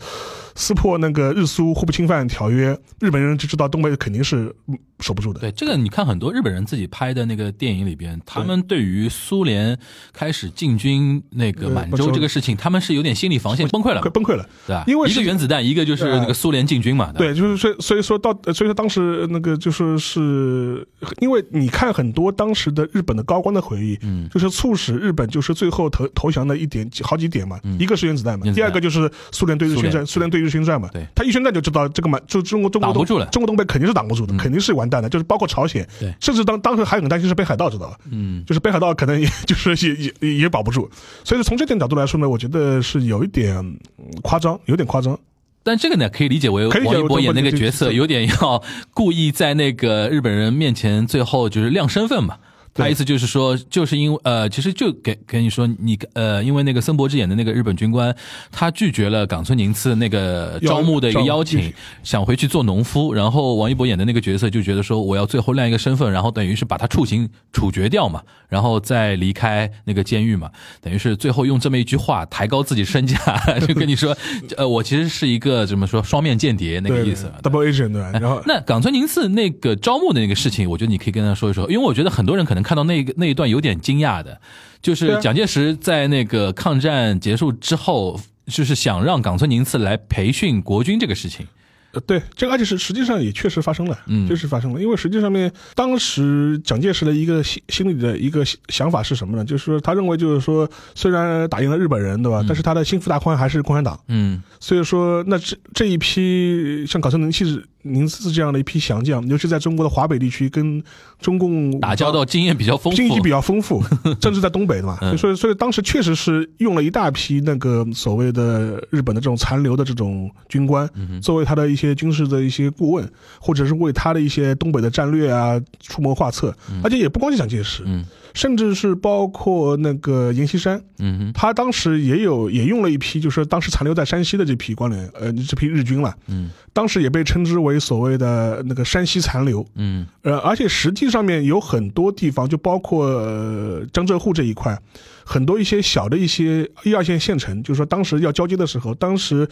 撕破那个日苏互不侵犯条约，日本人就知道东北肯定是嗯守不住的。对，这个你看很多日本人自己拍的那个电影里边，他们对于苏联开始进军那个呃满洲这个事情，他们是有点心理防线崩溃了，快崩溃了，对吧？因为一个原子弹，一个就是那个苏联进军嘛，吧对，就是所以所以说到，呃所以说当时那个就是是，因为你看很多当时的日本的高官的回忆，嗯就是促使日本就是最后投投降的一点好几点嘛，一个是原子弹嘛，第二个就是苏联对日宣战，苏联。对日宣战嘛，对。他一宣战就知道这个嘛就中国中国东挡不住了。中国东北肯定是挡不住的，肯定是完蛋的，就是包括朝鲜，对。甚至当当时还很担心是北海道，知道吧？嗯。就是北海道可能也 就是也也也也保不住，所以从这点角度来说呢，我觉得是有一点嗯夸张，有点夸张。但这个呢，可以理解为可以理解为王一博演那个角色有点要故意在那个日本人面前最后就是亮身份嘛。他意思就是说，就是因为呃，其实就给跟你说，你呃，因为那个森博之演的那个日本军官，他拒绝了冈村宁次那个招募的一个邀请，想回去做农夫。然后王一博演的那个角色就觉得说，我要最后亮一个身份，然后等于是把他处刑处决掉嘛，然后再离开那个监狱嘛，等于是最后用这么一句话抬高自己身价，就跟你说，呃，我其实是一个怎么说双面间谍那个意思。，double agent 对吧？然后那冈村宁次那个招募的那个事情，我觉得你可以跟他说一说，因为我觉得很多人可能看到那个那一段有点惊讶的，就是蒋介石在那个抗战结束之后，就是想让冈村宁次来培训国军这个事情。呃，对，这个而且是实际上也确实发生了，嗯确实发生了。因为实际上面，当时蒋介石的一个心心里的一个想想法是什么呢？就是说，他认为就是说，虽然打赢了日本人，对吧？但是他的心腹大患还是共产党。嗯所以说，那这这一批像冈村宁次、宁次这样的一批降将，尤其在中国的华北地区，跟中共打交道经验比较丰富，经济比较丰富，甚至在东北的嘛，嗯。所以所以当时确实是用了一大批那个所谓的日本的这种残留的这种军官，嗯作为他的一些军事的一些顾问，或者是为他的一些东北的战略啊出谋划策，而且也不光是蒋介石，嗯甚至是包括那个阎锡山，嗯哼。他当时也有也用了一批，就是当时残留在山西的这批官员，呃，这批日军了，嗯。当时也被称之为所谓的那个山西残留，嗯。呃，而且实际上面有很多地方，就包括、呃、江浙沪这一块，很多一些小的一些一二线县城，就是说当时要交接的时候，当时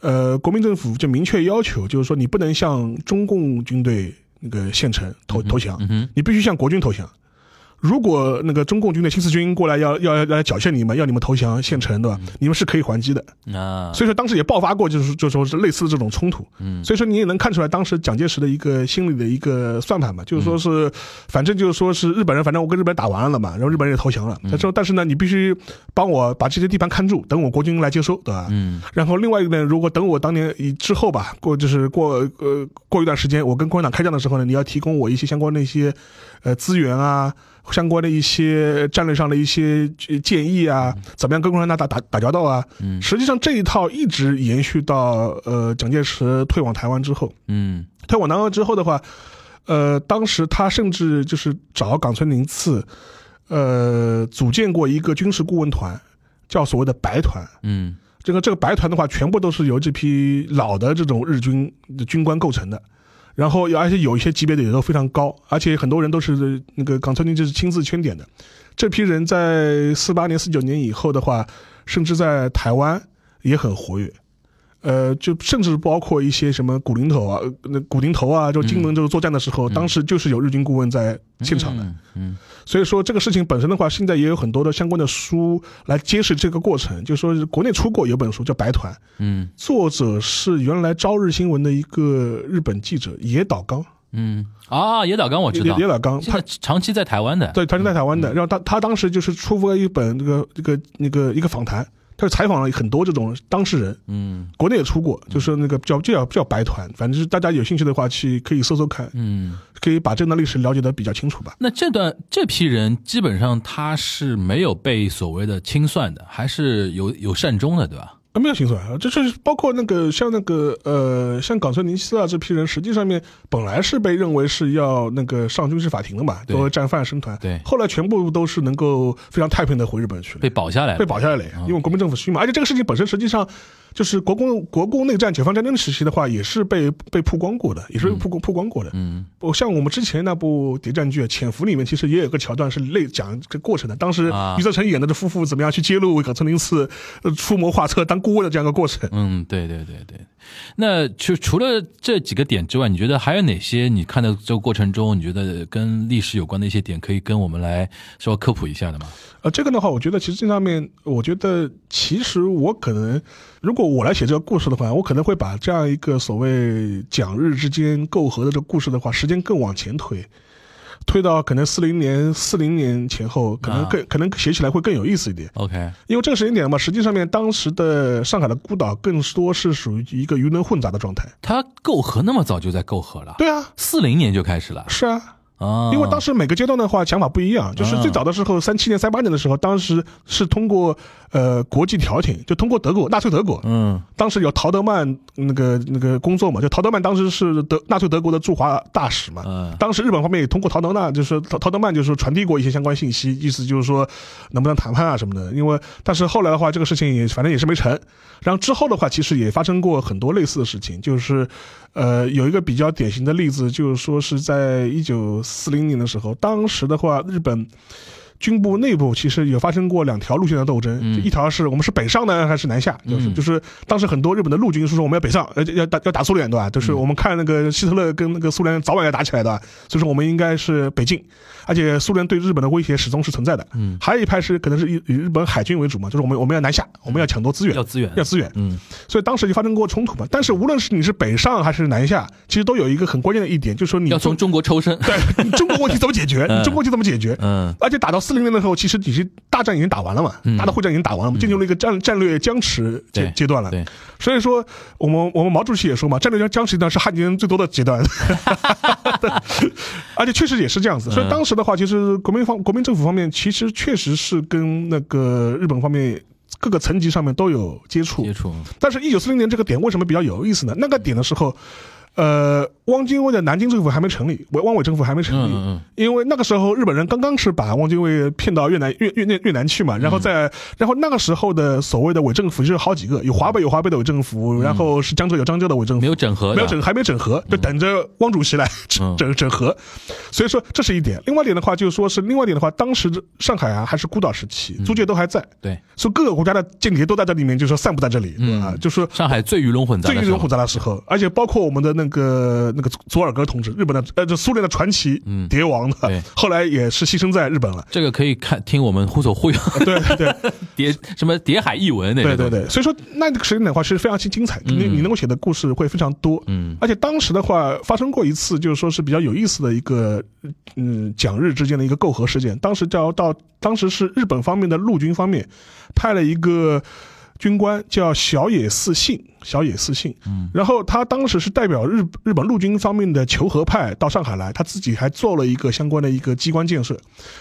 呃国民政府就明确要求，就是说你不能向中共军队那个县城投投降，嗯哼。你必须向国军投降。如果那个中共军的新四军过来要要要来缴械你们，要你们投降县城，对吧？你们是可以还击的。啊，所以说当时也爆发过，就是就说是类似的这种冲突。嗯所以说你也能看出来当时蒋介石的一个心理的一个算盘嘛，就是说是，反正就是说是日本人，反正我跟日本人打完了嘛，然后日本人也投降了。他说，但是呢，你必须帮我把这些地盘看住，等我国军来接收，对吧？嗯然后另外一个呢，如果等我当年以之后吧，过就是过呃过一段时间，我跟共产党开战的时候呢，你要提供我一些相关的一些呃资源啊，相关的一些战略上的一些呃建议啊，怎么样跟共产党打打打交道啊？嗯实际上这一套一直延续到呃蒋介石退往台湾之后，嗯退往台湾之后的话，呃，当时他甚至就是找冈村宁次，呃，组建过一个军事顾问团，叫所谓的白团。嗯这个这个白团的话，全部都是由这批老的这种日军的军官构成的。然后而且有一些级别的也都非常高，而且很多人都是那个冈村宁就是亲自圈点的。这批人在四八年、四九年以后的话，甚至在台湾也很活跃。呃，就甚至包括一些什么古林头啊，呃那古林头啊，就金门就是作战的时候，当时就是有日军顾问在现场的。嗯嗯所以说这个事情本身的话，现在也有很多的相关的书来揭示这个过程。就说国内出过有本书叫《白团》，嗯。作者是原来朝日新闻的一个日本记者野岛刚，嗯。啊，野岛刚我知道。野野，岛刚，他长期在台湾的，对，长期在台湾的。然后他他当时就是出过一本那个那个那个一个访谈，他就采访了很多这种当事人，嗯国内也出过，就是那个叫就叫叫白团，反正是大家有兴趣的话去可以搜搜看，嗯。可以把这段历史了解的比较清楚吧。那这段这批人基本上他是没有被所谓的清算的，还是有有善终的，对吧？啊，没有清算啊，就是包括那个像那个呃，像冈村宁次啊这批人，实际上面本来是被认为是要那个上军事法庭的嘛，对。作为战犯生团，对。后来全部都是能够非常太平的回日本去了，被保下来了，被保下来了，因为国民政府虚嘛，而且这个事情本身实际上就是国共国共内战、解放战争时期的话，也是被被曝光过的，也是被曝光曝光过的。嗯我像我们之前那部谍战剧《潜伏》里面，其实也有个桥段是类讲这个过程的。当时啊余则成演的这夫妇怎么样去揭露冈村宁次呃出谋划策当顾问的这样一个过程。嗯，对对对对。那就除了这几个点之外，你觉得还有哪些你看到这个过程中，你觉得跟历史有关的一些点，可以跟我们来稍微科普一下的吗？呃，这个的话，我觉得其实这上面，我觉得其实我可能，如果我来写这个故事的话，我可能会把这样一个所谓蒋日之间媾和的这个故事的话，时间更往前推，推到可能四零年、四零年前后，可能啊。更、可能写起来会更有意思一点。OK，因为这个时间点嘛，实际上面当时的上海的孤岛更多是属于一个鱼龙混杂的状态。他媾和那么早就在媾和了，对啊，四零年就开始了。是啊，啊，因为当时每个阶段的话想法不一样，就是啊最早的时候，三七年、三八年的时候，当时是通过呃国际调停，就通过德国纳粹德国，嗯当时有陶德曼那个那个工作嘛，就陶德曼当时是德纳粹德国的驻华大使嘛。嗯当时日本方面也通过陶德纳，就是陶陶德曼，就是传递过一些相关信息，意思就是说能不能谈判啊什么的。因为但是后来的话，这个事情也反正也是没成。然后之后的话，其实也发生过很多类似的事情，就是呃有一个比较典型的例子，就是说是在一九四零年的时候，当时的话日本。军部内部其实有发生过两条路线的斗争，嗯。就一条是我们是北上呢还是南下，就是嗯就是当时很多日本的陆军是说我们要北上，呃要打要打苏联对吧？就是我们看那个希特勒跟那个苏联早晚要打起来的，所以说我们应该是北进，而且苏联对日本的威胁始终是存在的。嗯，还有一派是可能是以以日本海军为主嘛，就是我们我们要南下，我们要抢夺资源，要资源。要资源，嗯。所以当时就发生过冲突嘛。但是无论是你是北上还是南下，其实都有一个很关键的一点，就是说你要从中国抽身，对中国问题怎么解决，嗯。中国问题怎么解决？嗯。而且打到四零年的时候，其实已经大战已经打完了嘛，嗯大的会战已经打完了，进入了一个战战略僵持阶阶段了。对，所以说我们我们毛主席也说嘛，战略僵僵持阶段是汉奸最多的阶段，而且确实也是这样子。所以当时的话，其实国民方国民政府方面其实确实是跟那个日本方面。各个层级上面都有接触接，触，但是，一九四零年这个点为什么比较有意思呢？那个点的时候，呃，汪精卫的南京政府还没成立，汪汪伪政府还没成立，嗯嗯因为那个时候日本人刚刚是把汪精卫骗到越南越越越越南去嘛，然后在然后那个时候的所谓的伪政府就是好几个，有华北有华北的伪政府，然后是江浙有江浙的伪政府，没有整合，没有整还没整合，就等着汪主席来嗯整整整合。所以说这是一点。另外一点的话，就是说是另外一点的话，当时上海啊还是孤岛时期，租界都还在，对，所以各个国家的间谍都在这里面，就是说散布在这里，对吧？就是说上海最鱼龙混杂最鱼龙混杂的时候，而且包括我们的那个那个佐尔格同志，日本的呃，就苏联的传奇嗯。谍王对。的，后来也是牺牲在日本了。这个可以看听我们忽所忽悠对对。对 谍什么谍海译文那对种对对，所以说那个时间点的话，其实非常精精彩，你你能够写的故事会非常多。嗯。而且当时的话，发生过一次，就是说是比较有意思的一个，嗯，蒋日之间的一个媾和事件。当时叫到，当时是日本方面的陆军方面派了一个军官叫小野寺信，小野寺信，嗯，然后他当时是代表日日本陆军方面的求和派到上海来，他自己还做了一个相关的一个机关建设。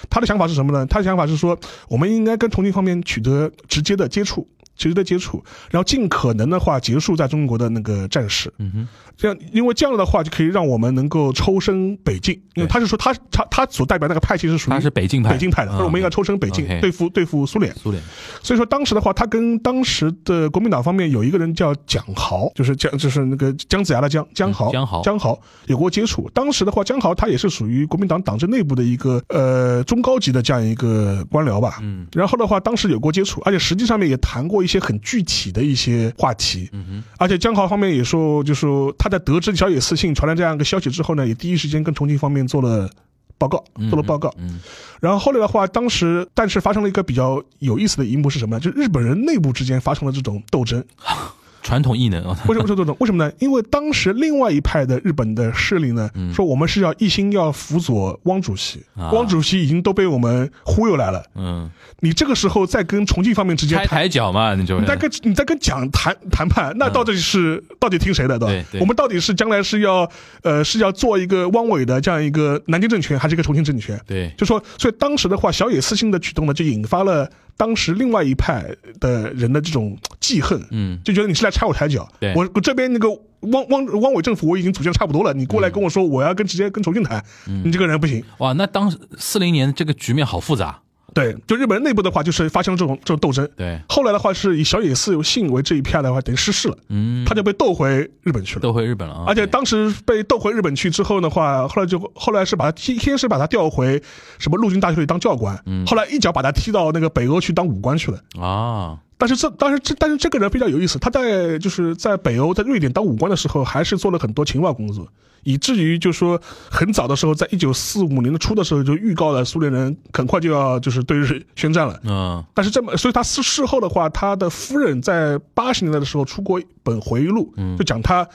他的想法是什么呢？他的想法是说，我们应该跟重庆方面取得直接的接触。直接的接触，然后尽可能的话结束在中国的那个战事。嗯哼，这样，因为这样的话就可以让我们能够抽身北进，因为他是说他他他所代表那个派系是属于他是北进派北进派的，嗯他说我们应该抽身北进对付对付苏联。苏联，所以说当时的话，他跟当时的国民党方面有一个人叫蒋豪，就是蒋就是那个姜子牙的姜姜豪，嗯姜豪姜豪有过接触。当时的话，姜豪他也是属于国民党党政内部的一个呃中高级的这样一个官僚吧。嗯然后的话，当时有过接触，而且实际上面也谈过一些很具体的一些话题。嗯哼，而且姜豪方面也说，就说他在得知小野寺信传来这样一个消息之后呢，也第一时间跟重庆方面做了报告，做了报告。嗯然后后来的话，当时但是发生了一个比较有意思的一幕是什么呢？就是日本人内部之间发生了这种斗争。传统异能啊，为什么是斗争？为什么呢？因为当时另外一派的日本的势力呢，说我们是要一心要辅佐汪主席，啊汪主席已经都被我们忽悠来了。嗯，你这个时候再跟重庆方面之间开谈。台脚嘛，你就你在跟你在跟蒋谈谈判，那到底是、到底听谁的，对吧？对对我们到底是将来是要呃是要做一个汪伪的这样一个南京政权，还是一个重庆政权？对，就说，所以当时的话，小野私信的举动呢，就引发了当时另外一派的人的这种记恨，嗯就觉得你是来拆我台脚。对我我这边那个汪汪汪伪政府我已经组建差不多了，你过来跟我说我要跟直接跟重庆谈，你这个人不行。哇，那当四零年这个局面好复杂，对，就日本人内部的话，就是发生了这种这种斗争。对，后来的话是以小野寺信为这一派的话，等于失势了，嗯，他就被斗回日本去了。斗回日本了啊，而且当时被斗回日本去之后的话，后来就后来是把他先先是把他调回什么陆军大学里当教官，嗯后来一脚把他踢到那个北欧去当武官去了。啊，但是这但是这但是这个人比较有意思，他在就是在北欧在瑞典当武官的时候，还是做了很多情报工作，以至于就说很早的时候，在一九四五年的初的时候就预告了苏联人很快就要就是对日宣战了。嗯但是这么，所以他事事后的话，他的夫人在八十年代的时候出过一本回忆录，就讲他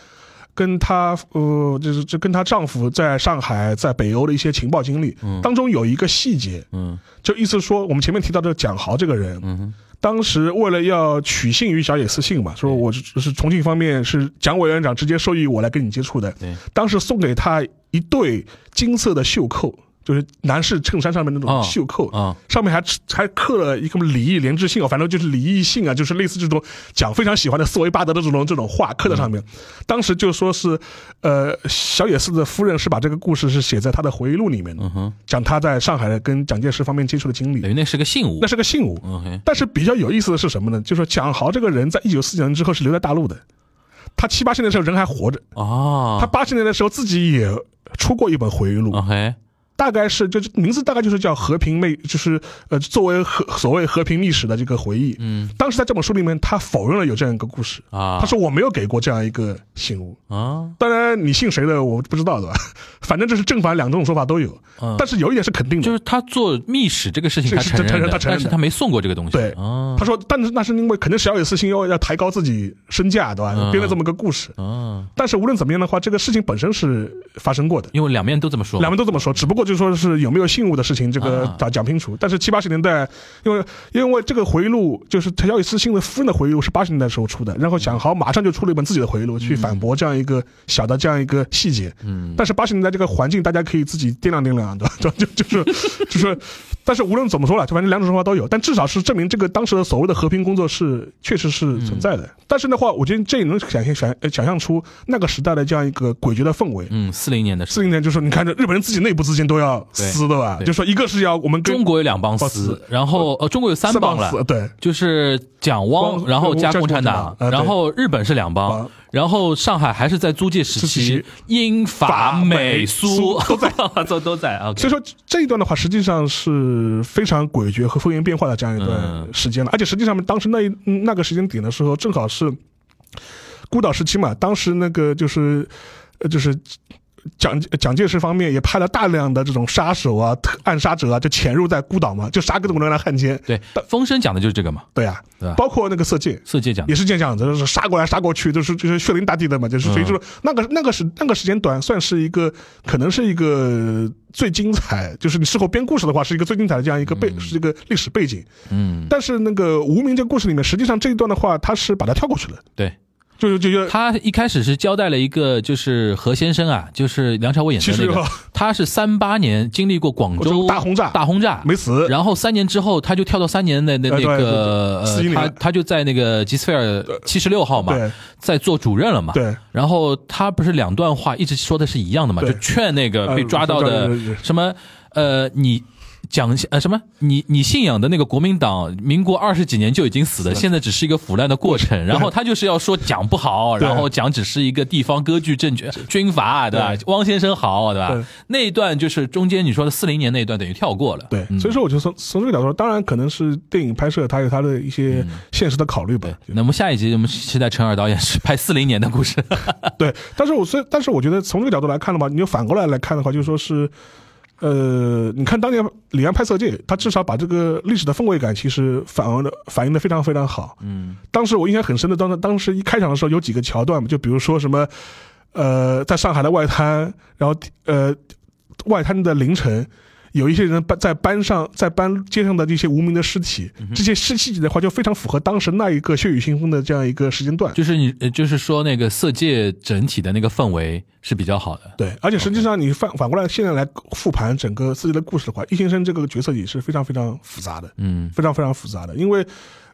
跟她呃，就是就跟她丈夫在上海、在北欧的一些情报经历。当中有一个细节，嗯就意思说，我们前面提到的蒋豪这个人，嗯哼当时为了要取信于小野寺信嘛，说我是是重庆方面是蒋委员长直接授意我来跟你接触的，对，当时送给他一对金色的袖扣，就是男士衬衫上面那种哦袖扣，啊上面还还刻了一个李毅连枝信哦，反正就是礼义信啊，就是类似这种讲非常喜欢的斯维巴德的这种这种话刻在上面。当时就说是，呃，小野寺的夫人是把这个故事是写在他的回忆录里面的，讲他在上海跟蒋介石方面接触的经历，等于那是个信物。那，是个信物。但是比较有意思的是什么呢？就是说蒋豪这个人在一九四九年之后是留在大陆的，他七八十年的时候人还活着，哦，他八十年的时候自己也出过一本回忆录大概是就是名字大概就是叫《和平历》，就是呃作为和所谓和平历史的这个回忆。嗯当时在这本书里面，他否认了有这样一个故事，啊，他说我没有给过这样一个信物。啊，当然，你信谁的我不知道，对吧？反正这是正反两种说法都有。嗯但是有一点是肯定的，就是他做密使这个事情，他承认，他承认但是他没送过这个东西，对啊他说，但是那是因为肯定是要有私心要要抬高自己身价，对吧？嗯编了这么个故事。啊，但是无论怎么样的话，这个事情本身是发生过的。因为两面都这么说，两面都这么说，只不过就说是有没有信物的事情，这个啊讲讲清楚。但是七八十年代，因为因为这个回忆录就是小野寺新的夫人的回忆录是八十年代时候出的，然后蒋豪马上就出了一本自己的回忆录去反驳这样一个小的这样一个细节。嗯，但是八十年代这个环境，大家可以自己掂量掂量，对吧？就就就是就是，但是无论怎么说了，就反正两种说法都有，但至少是证明这个当时的所谓的和平工作是确实是存在的。但是的话，我觉得这也能想象想呃想象出那个时代的这样一个诡谲的氛围。嗯，四零年的四零年就是，你看这日本人自己内部之间都要撕的吧？就说一个是要我们中国有两帮帮撕撕，然后呃，中国有三四帮了撕，，对，就是蒋汪，然后加加共产党然后日本是两帮帮，然后上海还是在租界时时期期，英法法美美苏苏都在，都 都在啊。所以说这一段的话，实际上是非常诡谲和风云变化的这样一段嗯时间了。而且实际上，当时那那个时间点的时候，正好是孤岛时期嘛。当时那个就是呃就是蒋蒋介石方面也派了大量的这种杀手啊、特暗杀者啊，就潜入在孤岛嘛，就杀各种各样的汉奸。对，风声讲的就是这个嘛，对啊、对包括那个色戒。色戒讲的也是这样子，就是杀过来杀过去，就是就是血淋大地的嘛，就是所以说那个那个时那个时间段算是一个可能是一个最精彩，就是你事后编故事的话是一个最精彩的这样一个背是一个历史背景。嗯，但是那个无名这个故事里面，实际上这一段的话，他是把它跳过去了。对，就就就他一开始是交代了一个，就是何先生啊，就是梁朝伟演的那个他是三八年经历过广广州州大轰炸。大轰炸。没死，然后三年之后，他就跳到三年的那那个对对41呃，他他就在那个吉斯菲尔七十六号嘛，在做主任了嘛。对。然后他不是两段话一直说的是一样的嘛，就劝那个被抓到呃的什么呃你。讲呃什么？你你信仰的那个国民党，民国二十几年就已经死了，现在只是一个腐烂的过程。然后他就是要说讲不好，然后讲只是一个地方割据政权军阀，对吧？汪先生好，对吧对？那一段就是中间你说的四零年那一段，等于跳过了。对，嗯所以说我就从从这个角度说，当然可能是电影拍摄它有它的一些现实的考虑吧。那么下一集我们期待陈尔导演是拍四零年的故事。对，但是我所以，但是我觉得从这个角度来看的话，你就反过来来看的话，就是说是，呃，你看当年李安拍《色戒》，他至少把这个历史的氛围感其实反而的反映的非常非常好。嗯，当时我印象很深的，当时当时一开场的时候有几个桥段嘛，就比如说什么，呃，在上海的外滩，然后呃，外滩的凌晨。有一些人搬在搬上在搬街上的这些无名的尸体，这些尸细节的话就非常符合当时那一个血雨腥风的这样一个时间段。就是你，呃就是说那个色戒整体的那个氛围是比较好的。对，而且实际上你反反过来现在来复盘整个色戒的故事的话，易先生这个角色也是非常非常复杂的，嗯非常非常复杂的，因为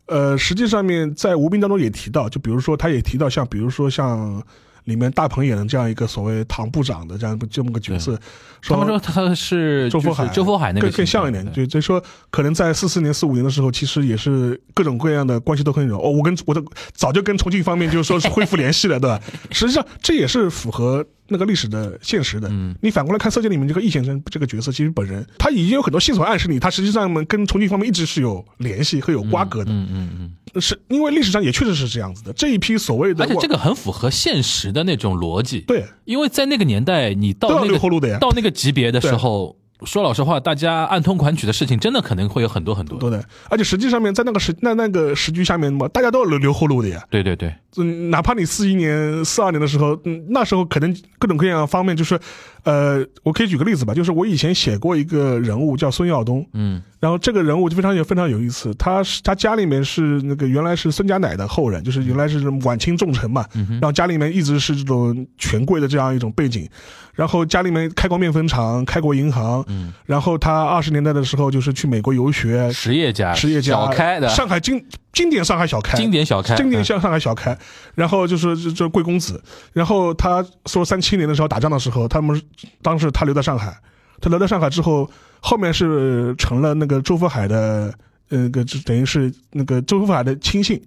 呃，实际上面在无名当中也提到，就比如说他也提到像比如说像里面大鹏演的这样一个所谓唐部长的这样这么个角色，他们说他是周佛海，周佛海那个更更像一点，就就说可能在四四年、四五年的时候，其实也是各种各样的关系都很有。哦，我跟我的早就跟重庆方面就是说是恢复联系了，对吧？实际上这也是符合那个历史的现实的。嗯你反过来看《色戒》里面这个易先生这个角色，其实本人他已经有很多线索暗示你，他实际上跟重庆方面一直是有联系和有瓜葛的。嗯嗯嗯，是因为历史上也确实是这样子的。这一批所谓的，而且这个很符合现实的那种逻辑。，对因为在那个年代，你到那个后路的呀到那个级别的时候，说老实话，大家暗通款曲的事情真的可能会有很多很多。对的，而且实际上面在那个时那那个时局下面嘛，大家都要留留后路的呀。对对对，嗯，哪怕你四一年、四二年的时候，嗯，那时候可能各种各样的方面，就是，呃，我可以举个例子吧，就是我以前写过一个人物叫孙耀东，嗯。然后这个人物就非常有非常有意思，他是他家里面是那个原来是孙家奶的后人，就是原来是晚清重臣嘛，然后家里面一直是这种权贵的这样一种背景，然后家里面开过面粉厂，开过银行，嗯，然后他二十年代的时候就是去美国游学，实业家，实业家小开的，上海经经典上海小开，经典小开，经典嗯像上海小开，然后就是这这贵公子，然后他说三七年的时候打仗的时候，他们当时他留在上海，他留在上海之后，后面是成了那个周佛海的呃个就等于是那个周佛海的亲信，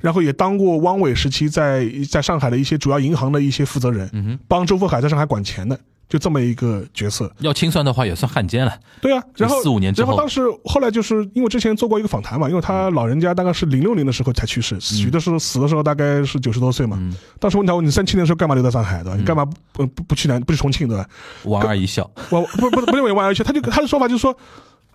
然后也当过汪伪时期在在上海的一些主要银行的一些负责人，嗯，帮周佛海在上海管钱的，就这么一个角色。要清算的话也算汉奸了。对啊，然后四五年之后然后当时后来就是因为之前做过一个访谈嘛，因为他老人家大概是零六年的时候才去世，死的时候死的时候大概是九十多岁嘛。嗯当时问他，你三七年的时候干嘛留在上海对吧？你干嘛不不不去南不去重庆对吧？莞尔一笑，我不不不认为莞尔一笑，他就他的说法就是说，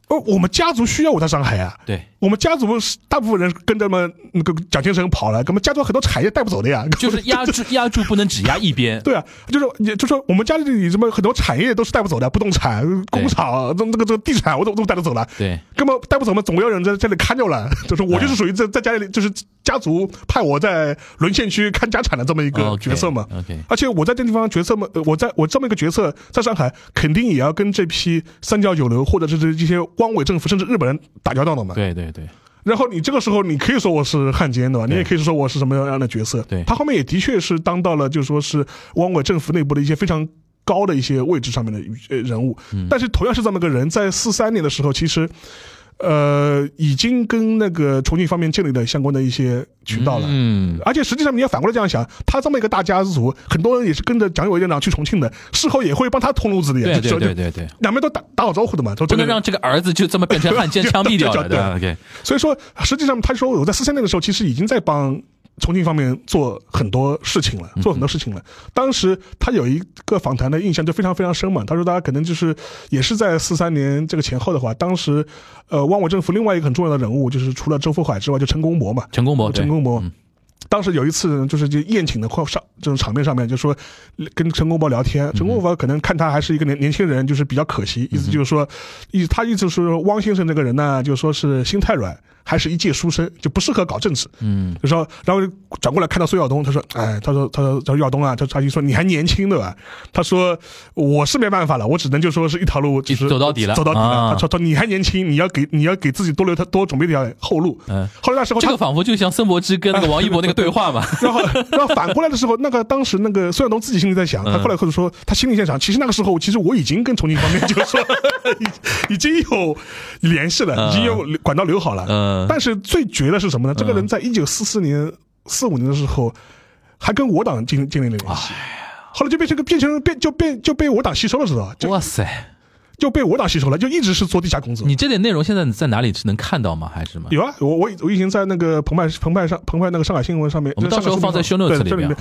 哦，我们家族需要我在上海啊。对，我们家族是大部分人跟着们那个蒋先生跑了，我们家族很多产业带不走的呀。就是压住压住不能只压一边。对啊，就是也就说我们家里什么很多产业都是带不走的，不动产、工厂、这这个这个地产我都都带得走了。对，根本带不走嘛，总要有人在这里看着了。就是我就是属于在在家里，就是家族派我在沦陷区看家产的这么一个角色嘛。OK，而且我在这地方角色嘛，呃我在我这么一个角色在上海，肯定也要跟这批三教九流或者是这这些汪伪政府甚至日本人打交道的嘛。对对对，然后你这个时候，你可以说我是汉奸对吧？你也可以说我是什么样的角色。对他后面也的确是当到了，就说是汪伪政府内部的一些非常高的一些位置上面的呃人物。嗯但是同样是这么个人，在四三年的时候，其实。呃，已经跟那个重庆方面建立了相关的一些渠道了，嗯，而且实际上你要反过来这样想，他这么一个大家族，很多人也是跟着蒋友院长去重庆的，事后也会帮他通路子的呀，对对对对对，两边都打打好招呼的嘛，都不能让这个儿子就这么变成汉奸 枪毙掉了，对。所以说，实际上他说我在四三年的时候，其实已经在帮重庆方面做很多事情了，做很多事情了。当时他有一个访谈的印象就非常非常深嘛，他说大家可能就是也是在四三年这个前后的话，当时呃汪伪政府另外一个很重要的人物就是除了周佛海之外，就陈公博嘛，陈公博，陈公博。嗯。当时有一次就是就宴请的上这种场面上面，就说跟陈公博聊天，陈公博可能看他还是一个年年轻人，就是比较可惜，意思就是说，意他意思是汪先生这个人呢，就说是心太软。还是一介书生，就不适合搞政治。嗯，就说，然后转过来看到孙耀东，他说：“哎，他说，他说，他说耀东啊，他他就说你还年轻对吧？他说我是没办法了，我只能就说是一条路，就是走到底了，走到底了。他说，他你还年轻，你要给你要给自己多留他多准备一条后路。嗯，后来那时候这个仿佛就像孙柏芝跟那个王一博那个对话嘛。然后，然后反过来的时候，那个当时那个孙耀东自己心里在想，他后来或者说他心里在想，其实那个时候其实我已经跟重庆方面就是说 已经有联系了，已经有管道留好了。嗯，但是最。绝的是什么呢？这个人在一九四四年、四五年的时候，还跟我党建建立了联系，后来就变成个变成变就变就被我党吸收了，知道吧？哇塞，就被我党吸收了，就一直是做地下工作。你这点内容现在在哪里是能看到吗？还是吗？有啊，我我我已经在那个澎湃澎湃上澎湃那个上海新闻上面，我们到时候放在 show notes 里面。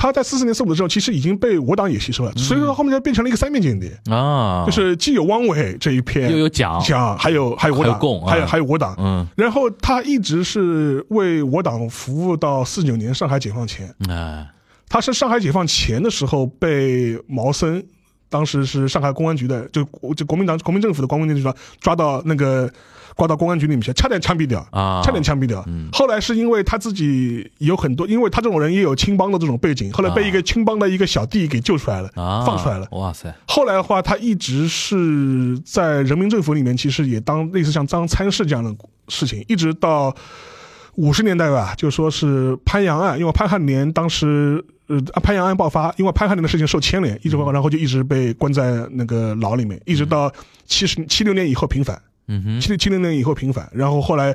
他在四四年四五的时候，其实已经被我党也吸收了，所以说后面就变成了一个三面间谍啊，就是既有汪伪这一片，又有蒋。蒋，还有还有我党，还有还有我党，嗯，然后他一直是为我党服务到四九年上海解放前，啊，他是上海解放前的时候被毛森，当时是上海公安局的，就就国民党国民政府的公安局抓抓到那个。挂到公安局里面去，差点枪毙掉啊！差点枪毙掉。后来是因为他自己有很多，因为他这种人也有青帮的这种背景，后来被一个青帮的一个小弟给救出来了，放出来了。哇塞！后来的话，他一直是在人民政府里面，其实也当类似像当参事这样的事情，一直到五十年代吧，就说是潘阳案，因为潘汉年当时呃潘阳案爆发，因为潘汉年的事情受牵连，一直然后就一直被关在那个牢里面，一直到七十七六年以后平反。嗯哼，七七零年以后平反，然后后来，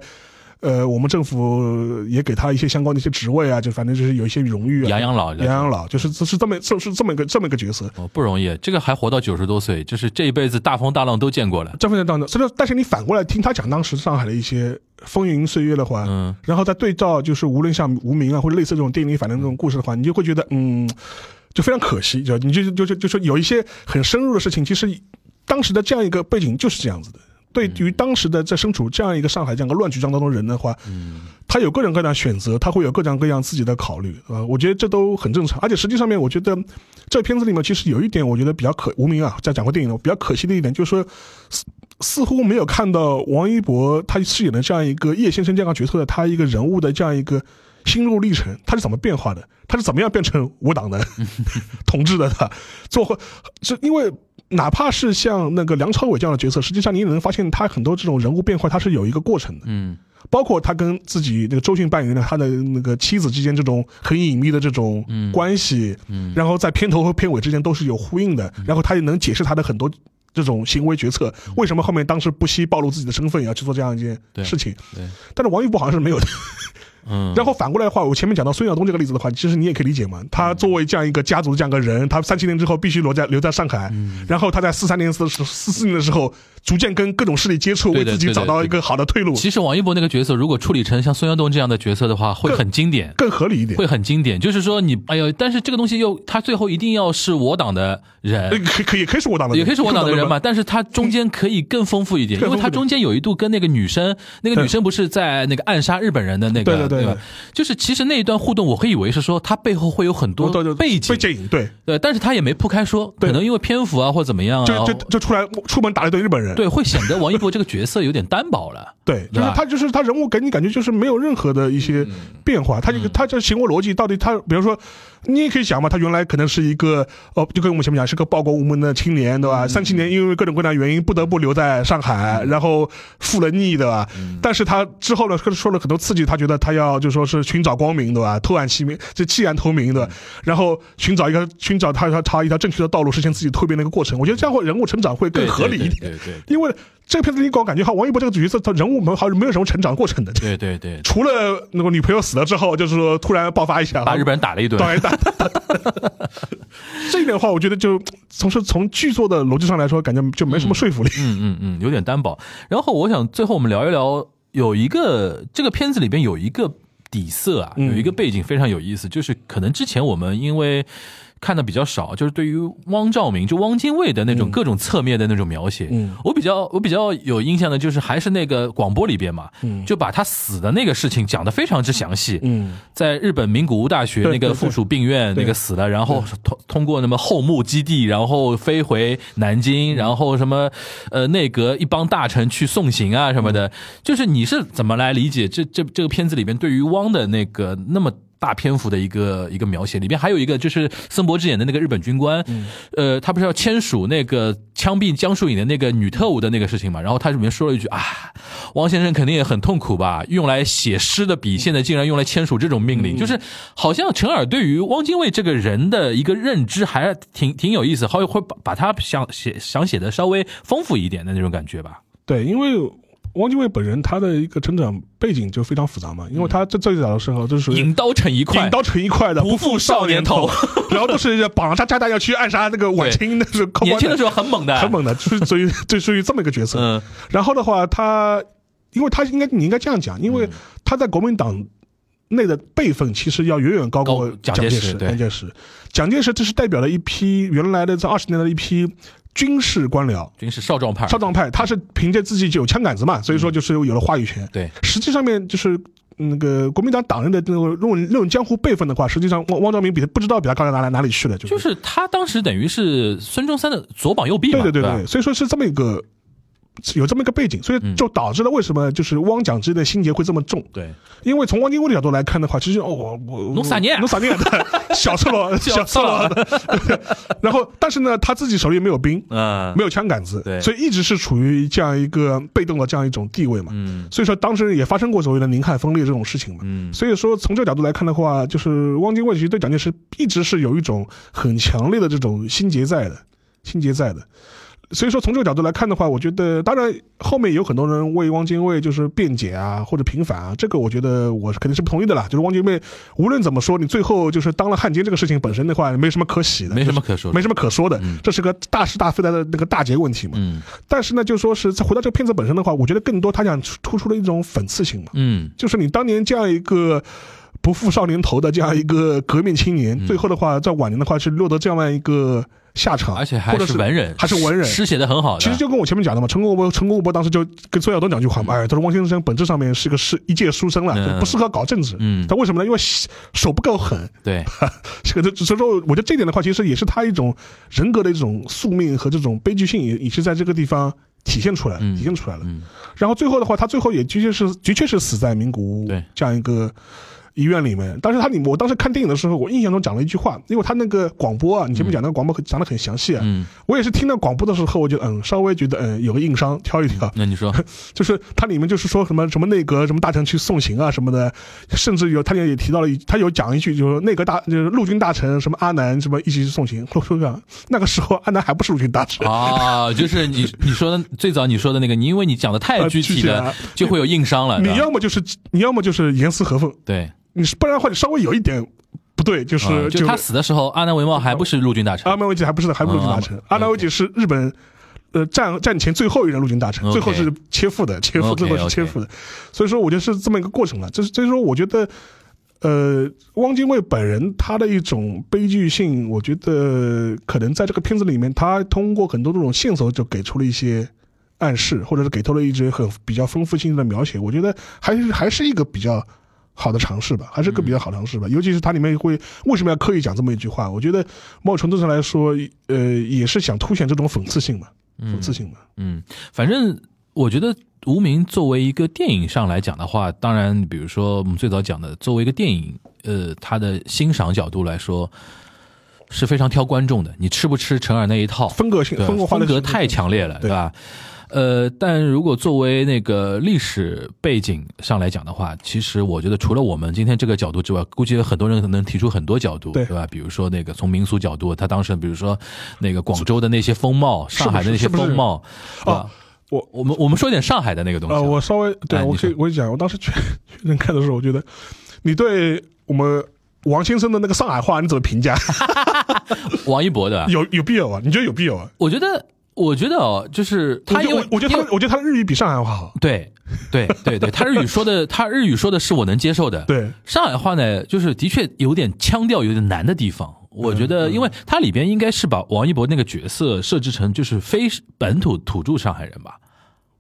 呃，我们政府也给他一些相关的一些职位啊，就反正就是有一些荣誉啊。养养老，养养老，就是是这么是是这么一个这么一个角色。哦，不容易，这个还活到九十多岁，就是这一辈子大风大浪都见过了。这份当中，所以但是你反过来听他讲当时上海的一些风云岁月的话，嗯，然后再对照，就是无论像无名啊或者类似这种电影里反正这种故事的话，你就会觉得，嗯，就非常可惜，就你就就就就说有一些很深入的事情，其实当时的这样一个背景就是这样子的。对于当时的在身处这样一个上海这样一个乱局当中的人的话，嗯，他有各种各样选择，他会有各种各样自己的考虑，啊，我觉得这都很正常。而且实际上面，我觉得这片子里面其实有一点，我觉得比较可无名啊，在讲过电影的比较可惜的一点，就是说似似乎没有看到王一博他饰演的这样一个叶先生这样角色的他一个人物的这样一个心路历程，他是怎么变化的，他是怎么样变成无党的 统治的，他做是因为。哪怕是像那个梁朝伟这样的角色，实际上你也能发现他很多这种人物变化，他是有一个过程的。嗯，包括他跟自己那个周迅扮演的他的那个妻子之间这种很隐秘的这种关系，嗯，然后在片头和片尾之间都是有呼应的，然后他也能解释他的很多这种行为决策，为什么后面当时不惜暴露自己的身份也要去做这样一件事情。对，但是王一博好像是没有的。嗯，然后反过来的话，我前面讲到孙晓东这个例子的话，其实你也可以理解嘛。他作为这样一个家族的这样一个人，他三七年之后必须留在留在上海，然后他在四三年四四四年的时候，逐渐跟各种势力接触，为自己找到一个好的退路。其实王一博那个角色，如果处理成像孙晓东这样的角色的话，会很经典，更合理一点，会很经典。就是说你，哎呦，但是这个东西又他最后一定要是我党的人，可可以可以是我党的，也可以是我党的人嘛。但是他中间可以更丰富一点，因为他中间有一度跟那个女生，那个女生不是在那个暗杀日本人的那个，对吧？就是。其实那一段互动，我会以为是说他背后会有很多背景，背景对对，但是他也没铺开说，可能因为篇幅啊或怎么样啊，就就就出来出门打了一顿日本人，对，会显得王一博这个角色有点单薄了，对，就是他就是他人物给你感觉就是没有任何的一些变化，他这个他这行为逻辑到底他，比如说。你也可以想嘛，他原来可能是一个哦，就跟我们前面讲，是个报国无门的青年，对吧？三七年因为各种各样的原因不得不留在上海，然后负了逆，对吧？但是他之后呢，说了很多刺激，他觉得他要就说是寻找光明，对吧？偷案弃明，就弃暗投明，对吧？然后寻找一个寻找他他他一条正确的道路，实现自己蜕变的一个过程。我觉得这样会人物成长会更合理一点，对对，因为。这个片子你给我感觉哈，王一博这个角色他人物没好像没有什么成长过程的。对对对，除了那个女朋友死了之后，就是说突然爆发一下，把日本人打了一顿。打打。这一点的话，我觉得就从是从剧作的逻辑上来说，感觉就没什么说服力。嗯嗯嗯，有点单薄。然后我想最后我们聊一聊，有一个这个片子里边有一个底色啊，有一个背景非常有意思，就是可能之前我们因为。看的比较少，就是对于汪兆铭就汪精卫的那种各种侧面的那种描写，嗯。我比较我比较有印象的就是还是那个广播里边嘛，嗯。就把他死的那个事情讲得非常之详细，嗯。在日本名古屋大学那个附属病院那个死了，然后通通过那么后木基地，然后飞回南京，然后什么呃内阁一帮大臣去送行啊什么的，就是你是怎么来理解这这这个片子里边对于汪的那个那么？大篇幅的一个一个描写，里边还有一个就是森博之演的那个日本军官，呃，他不是要签署那个枪毙江疏影的那个女特务的那个事情嘛？然后他里面说了一句啊，汪先生肯定也很痛苦吧？用来写诗的笔，现在竟然用来签署这种命令，就是好像陈耳对于汪精卫这个人的一个认知还是挺挺有意思，好会把把他想写想写的稍微丰富一点的那种感觉吧？对，因为汪精卫本人他的一个成长背景就非常复杂嘛，因为他在最早的时候就是引刀成一块引，刀成一块的，不负负少年头头，然后都是绑着炸弹要去暗杀那个晚清的是年轻的时候候很猛的，很猛的，就是属于 就属于这么一个角色。嗯 然后的话，他因为他应该你应该这样讲，因嗯为他在国民党内的辈分其实要远远高过蒋蒋介石。蒋介石，蒋介石这是代表了一批原来的在二十年代的一批军事官僚。军事少壮派，少壮派，他是凭借自己就有枪杆子嘛，所以说就是有了话语权。对，实际上面就是那个国民党党人的那种论论江湖辈分的话，实际上汪汪兆铭比他不知道比他高到哪里哪里去了，就就是他当时等于是孙中山的左膀右臂嘛，对对对对，所以说是这么一个有这么一个背景，所以就导致了为什么就是汪蒋之间的心结会这么重。对，因为从汪精卫的角度来看的话，其实哦，我我侬啥人啊侬啥人的小赤裸小赤裸的，然后但是呢，他自己手里没有兵，嗯。没有枪杆子，对。所以一直是处于这样一个被动的这样一种地位嘛。嗯。所以说当时也发生过所谓的宁汉分裂这种事情嘛。嗯。所以说从这个角度来看的话，就是汪精卫其实对蒋介石一直是有一种很强烈的这种心结在的，心结在的。所以说从这个角度来看的话，我觉得当然后面有很多人为汪精卫就是辩解啊或者平反啊，这个我觉得我是肯定是不同意的啦。就是汪精卫无论怎么说，你最后就是当了汉奸这个事情本身的话，没什么可喜的，没什么可说的。没什么可说的嗯，这是个大是大非的那个大节问题嘛。嗯。但是呢，就说是再回到这个片子本身的话，我觉得更多他想突出的一种讽刺性嘛，嗯。就是你当年这样一个不负少年头的这样一个革命青年，嗯。最后的话在晚年的话是落得这样一个下场，而且还是是文人，还是文人。诗写的很好的，其实就跟我前面讲的嘛，陈公博，陈公博当时就跟孙晓东讲句话嘛，哎，他说汪先生本质上面是个是一介书生了，嗯。就不适合搞政治。嗯。他为什么呢？因为手不够狠，对，这个所以说，我觉得这点的话，其实也是他一种人格的一种宿命和这种悲剧性也也是在这个地方体现出来，嗯。体现出来了。嗯。然后最后的话，他最后也的确是的确是死在名古屋对。这样一个医院里面。当时他里我当时看电影的时候，我印象中讲了一句话，因为他那个广播啊，你前面讲那个广播讲的很详细啊，嗯，我也是听到广播的时候，我就嗯稍微觉得嗯有个硬伤，挑一挑。那你说，就是他里面就是说什么什么内阁什么大臣去送行啊什么的，甚至有他也提到了，他有讲一句就是内阁大就是陆军大臣什么阿南什么一起去送行。我说讲那个时候阿南还不是陆军大臣，啊，就是你你说的最早你说的那个，你因为你讲的太呃具体了具体了，就会有硬伤了。你要么就是你要么就是严丝合缝，对，你是不然的话你稍微有一点不对，就是、啊就他死的时候，阿南惟茂还不是陆军大臣阿南维吉还不是还不是陆军大臣啊，阿南维吉是日本。呃，战战前最后一任陆军大臣最后是切腹的，切腹最后是切腹的，所以说我觉得是这么一个过程了。就是所以说，我觉得，呃，汪精卫本人他的一种悲剧性，我觉得可能在这个片子里面，他通过很多这种线索就给出了一些暗示，或者是给出了一些很比较丰富性的描写。我觉得还是还是一个比较好的尝试吧，还是个比较好尝试吧。尤其是它里面会为什么要刻意讲这么一句话？我觉得某种程度上来说，呃，也是想凸显这种讽刺性嘛，讽刺性嘛。嗯，反正我觉得《无名》作为一个电影上来讲的话，当然，比如说我们最早讲的，作为一个电影，呃，它的欣赏角度来说是非常挑观众的。你吃不吃陈耳那一套？风格性风格化的风格太强烈了，对对吧？呃，但如果作为那个历史背景上来讲的话，其实我觉得除了我们今天这个角度之外，估计有很多人可能提出很多角度，对吧？比如说那个从民俗角度，他当时比如说那个广州的那些风貌，上海的那些风貌，对吧哦我我们我们说一点上海的那个东西啊。呃，我稍微对我以我讲，我当时确确认看的时候，我觉得你对我们王先生的那个上海话你怎么评价？王一博的，有有必要啊？你觉得有必要啊？我觉得，我觉得哦，就是他因为我觉得他我觉得他的日语比上海话好。对对对对，他日语说的，他日语说的是我能接受的。，对，上海话呢，就是的确有点腔调有点难的地方。我觉得，因为它里边应该是把王一博那个角色设置成就是非本土土著上海人吧，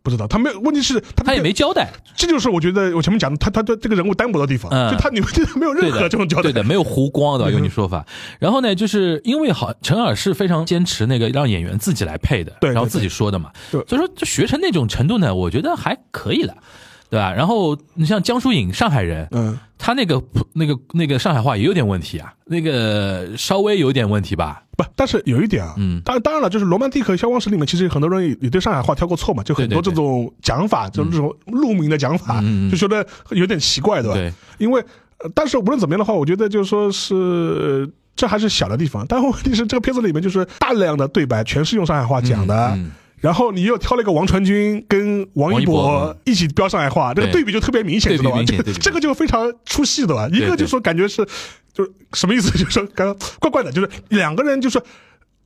不知道他没有，问题是他他也没交代。这就是我觉得我前面讲的，他他对这个人物单薄的地方，嗯。就他你们这没有任，何这种交代，对的，没有弧光的，用你说法。然后呢，就是因为好陈耳是非常坚持那个让演员自己来配的，对对然后自己说的嘛，对。所以说就学成那种程度呢，我觉得还可以了，对吧？然后你像江疏影，上海人，嗯，他那个那个那个上海话也有点问题啊，那个稍微有点问题吧，不，但是有一点啊，嗯当然当然了，就是《罗曼蒂克消亡史》里面，其实很多人也也对上海话挑过错嘛，就很多这种讲法，就是这种路名的讲法，就觉得有点奇怪，对吧？对，因为，呃但是无论怎么样的话，我觉得就是说是。呃这还是小的地方，但问题是这个片子里面就是大量的对白全是用上海话讲的，嗯嗯然后你又挑了一个王传君跟王一博博一起飙上海话，这个对对比就特别明显，知道吧？这个这个就非常出戏的吧？一个就说感觉是，就是什么意思？就是说刚刚怪怪的，就是两个人就是。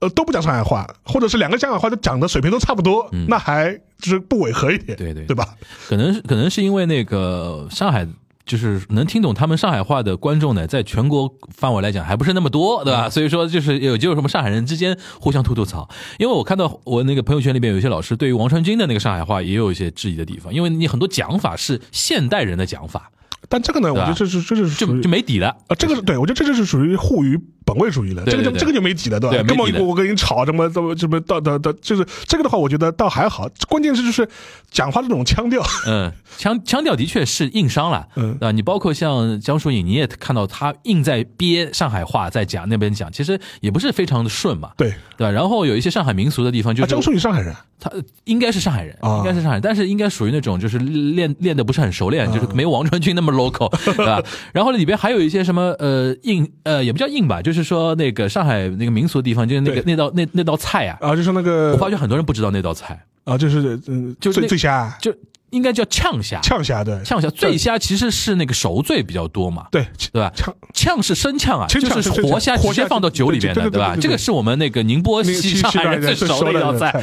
呃，都不讲上海话，或者是两个上海话都讲的水平都差不多，那还就是不违和一点，嗯对对对吧？可能是可能是因为那个上海。就是能听懂他们上海话的观众呢，在全国范围来讲还不是那么多，对吧？所以说就是有就是什么上海人之间互相吐吐槽。因为我看到我那个朋友圈里边有些老师对于王传君的那个上海话也有一些质疑的地方，因为你很多讲法是现代人的讲法，但这个呢，我觉得这是这是就就没底了。啊，这个是对我觉得这就是属于护于本位主义了，对对对这个就这个就没底了，对吧？根本我跟你吵什么怎么什么到到到，就是这个的话，我觉得倒还好，关键是就是讲话这种腔调，嗯，腔腔调的确是硬伤了，嗯啊，你包括像江疏影，你也看到他硬在憋上海话在讲那边讲，其实也不是非常的顺嘛，对，对吧？然后有一些上海民俗的地方，就啊，是江疏影上海人，他应该是上海人，啊应该是上海人，但是应该属于那种就是练练的不是很熟练，就是没有王传君那么 local，对吧？然后里边还有一些什么呃硬呃也不叫硬吧，就是说那个上海那个民俗的地方，就是那个那道那那道菜啊，啊，就是那个我发觉很多人不知道那道菜，啊，就是嗯，醉就那醉虾、就应该叫呛虾，呛虾，对，呛虾醉虾其实是那个熟醉比较多嘛，对对吧？呛。呛是生呛啊，就是是活虾直接放到酒里面的，对吧？这个是我们那个宁波西上海人最熟的一道菜，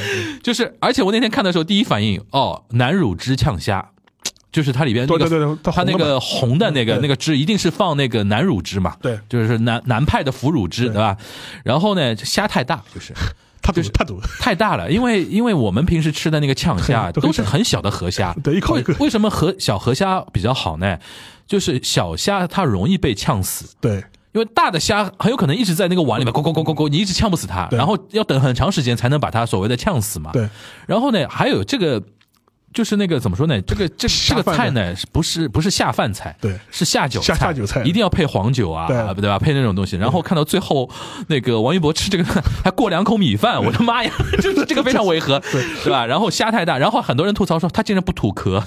就是，而且我那天看的时候，第一反应哦，南乳汁呛虾。就是它里边那对对对个，它那个红的那个那个汁，一定是放那个南乳汁嘛？对就是南南派的腐乳汁，对对吧？然后呢，虾太大，就是他赌他赌，太大了，因为因为我们平时吃的那个呛虾 都是很小的河虾，对一口一个为为什么河小河虾比较好呢？就是小虾它容易被呛死，对因为大的虾很有可能一直在那个碗里面咕咕咕咕咕，你一直呛不死它，然后要等很长时间才能把它所谓的呛死嘛。对，然后呢，还有这个。就是那个怎么说呢？这个这这个菜呢，是不是不是下饭菜？对是下酒下下酒菜一定要配黄酒啊，对对吧？配那种东西。然后看到最后，那个王一博吃这个还过两口米饭，我的妈呀，就是这个非常违和，对吧？然后虾太大，然后很多人吐槽说他竟然不吐壳。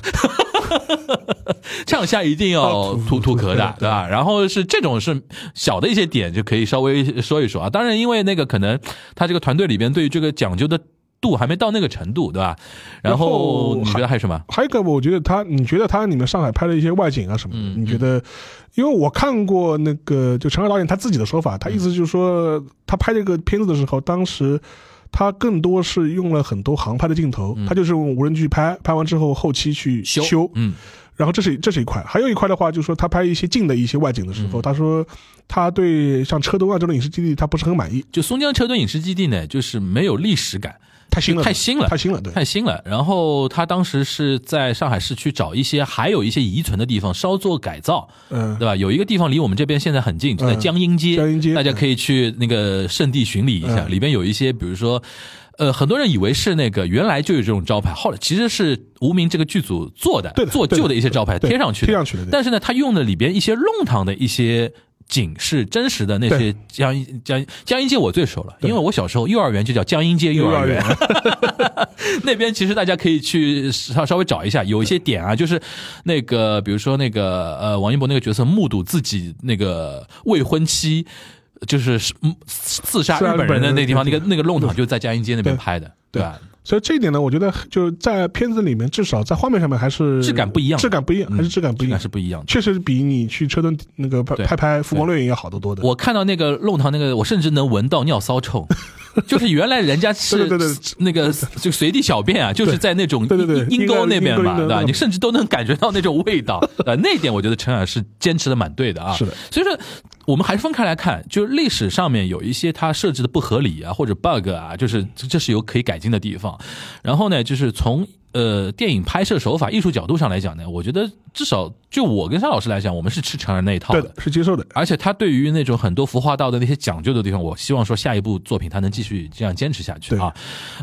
呛虾一定要吐吐壳的，对吧？然后是这种是小的一些点就可以稍微说一说啊。当然，因为那个可能他这个团队里边对于这个讲究的度还没到那个程度，对吧？然后你觉得还有什么？还有一个，我觉得他，你觉得他你们上海拍的一些外景啊什么的，嗯你觉得？因为我看过那个，就陈赫导演他自己的说法，他意思就是说，他拍这个片子的时候，当时他更多是用了很多航拍的镜头，他就是用无人机拍，拍完之后后期去修修，嗯。然后这是这是一块，还有一块的话，就是说他拍一些近的一些外景的时候，他说他对像车墩啊这种影视基地他不是很满意，就松江车墩影视基地呢，就是没有历史感，太新了，太新了太新了，对，太新了。然后他当时是在上海市区找一些还有一些遗存的地方稍作改造，嗯对吧？有一个地方离我们这边现在很近，就在嗯江阴街，江阴街大家可以去那个圣地巡礼一下，嗯里边有一些，比如说。呃，很多人以为是那个原来就有这种招牌，后来其实是无名这个剧组做的，对做旧的一些招牌贴上去的，贴上去的但是呢，他用的里边一些弄堂的一些景是真实的那些对。江阴江江阴街我最熟了，因为我小时候幼儿园就叫江阴街幼儿园，幼 那边其实大家可以去稍稍微找一下，有一些点啊，就是那个比如说那个呃王一博那个角色目睹自己那个未婚妻。就是嗯刺杀日本人的那地方，那个那个弄堂就在江阴街那边拍的，对吧？所以这一点呢，我觉得就在片子里面，至少在画面上面还是质感不一样质感不一样，嗯还是质感不一样质感是，不一样的。确实比你去车墩那个拍拍拍《浮光掠影》要好得多的。我看到那个弄堂那个，我甚至能闻到尿骚臭，就是原来人家是那个就随地小便啊，就是在那种阴沟那边嘛，对吧？你甚至都能感觉到那种味道，呃，那一点我觉得陈耳是坚持的蛮对的啊。是的，所以说我们还是分开来看，就是历史上面有一些它设置的不合理啊，或者 bug 啊，就是这这是有可以改进的地方。然后呢，就是从呃电影拍摄手法、艺术角度上来讲呢，我觉得至少就我跟沙老师来讲，我们是吃成人那一套的，。是接受的。而且他对于那种很多服化道的那些讲究的地方，我希望说下一部作品他能继续这样坚持下去啊。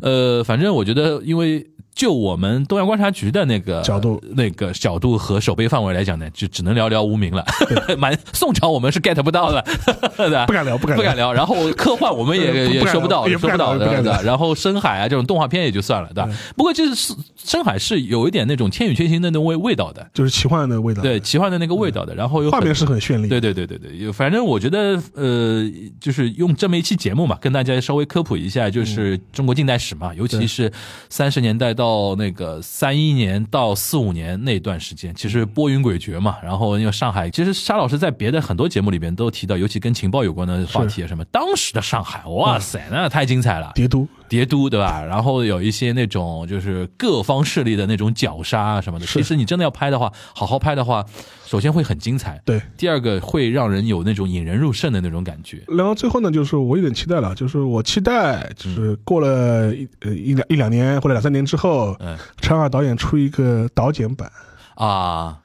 呃，反正我觉得，因为就我们东阳观察局的那个角度、那个角度和守备范围来讲呢，就只能聊聊无名了。蛮宋朝我们是 get 不到的，对吧？不敢聊不敢聊不敢聊。然后科幻我们也也说不到，也说不到的？然后深海啊这种动画片也就算了，对吧？不过就是深海是有一点那种《千与千寻》的那种味味道的，就是奇幻的味道，对，奇幻的那个味道的。然后画面是很绚丽。对对对对对，有反正我觉得呃，就是用这么一期节目嘛，跟大家稍微科普一下，就是中国近代史嘛，尤其是三十年代到那个三一年到四五年那段时间，其实波云诡谲嘛。然后因为上海，其实沙老师在别的很多节目里边都提到，尤其跟情报有关的话题啊，什么当时的上海，哇塞，那太精彩了。叠都叠都对吧？然后有一些那种就是各方势力的那种绞杀啊什么的。其实你真的要拍的话，好好拍的话，首先会很精彩，对。第二个会让人有那种引人入胜的那种感觉。然后最后呢，就是我有点期待了，就是我期待，就是过了一呃一两一两年或者两三年之后，嗯陈二导演出一个导剪版，啊，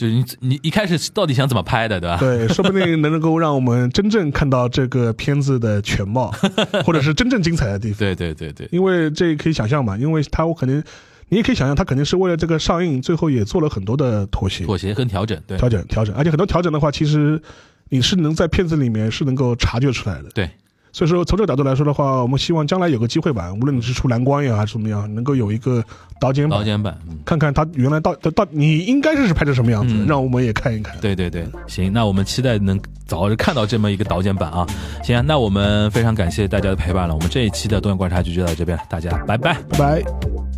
就是你你一开始到底想怎么拍的，对吧？对，说不定能够让我们真正看到这个片子的全貌，或者是真正精彩的地方。对对对对，因为这可以想象嘛，因为他我肯定你也可以想象，他肯定是为了这个上映，最后也做了很多的妥协、妥协跟调整，对调整、调整，而且很多调整的话，其实你是能在片子里面是能够察觉出来的。对。所以说，从这个角度来说的话，我们希望将来有个机会吧，无论你是出蓝光也好还是怎么样，能够有一个导剪版，导剪版，嗯。看看他原来到到到你应该是拍成什么样子，嗯让我们也看一看。对对对，行，那我们期待能早日看到这么一个导剪版啊！行啊，那我们非常感谢大家的陪伴了，我们这一期的东阳观察局就到这边了，大家拜拜。拜拜。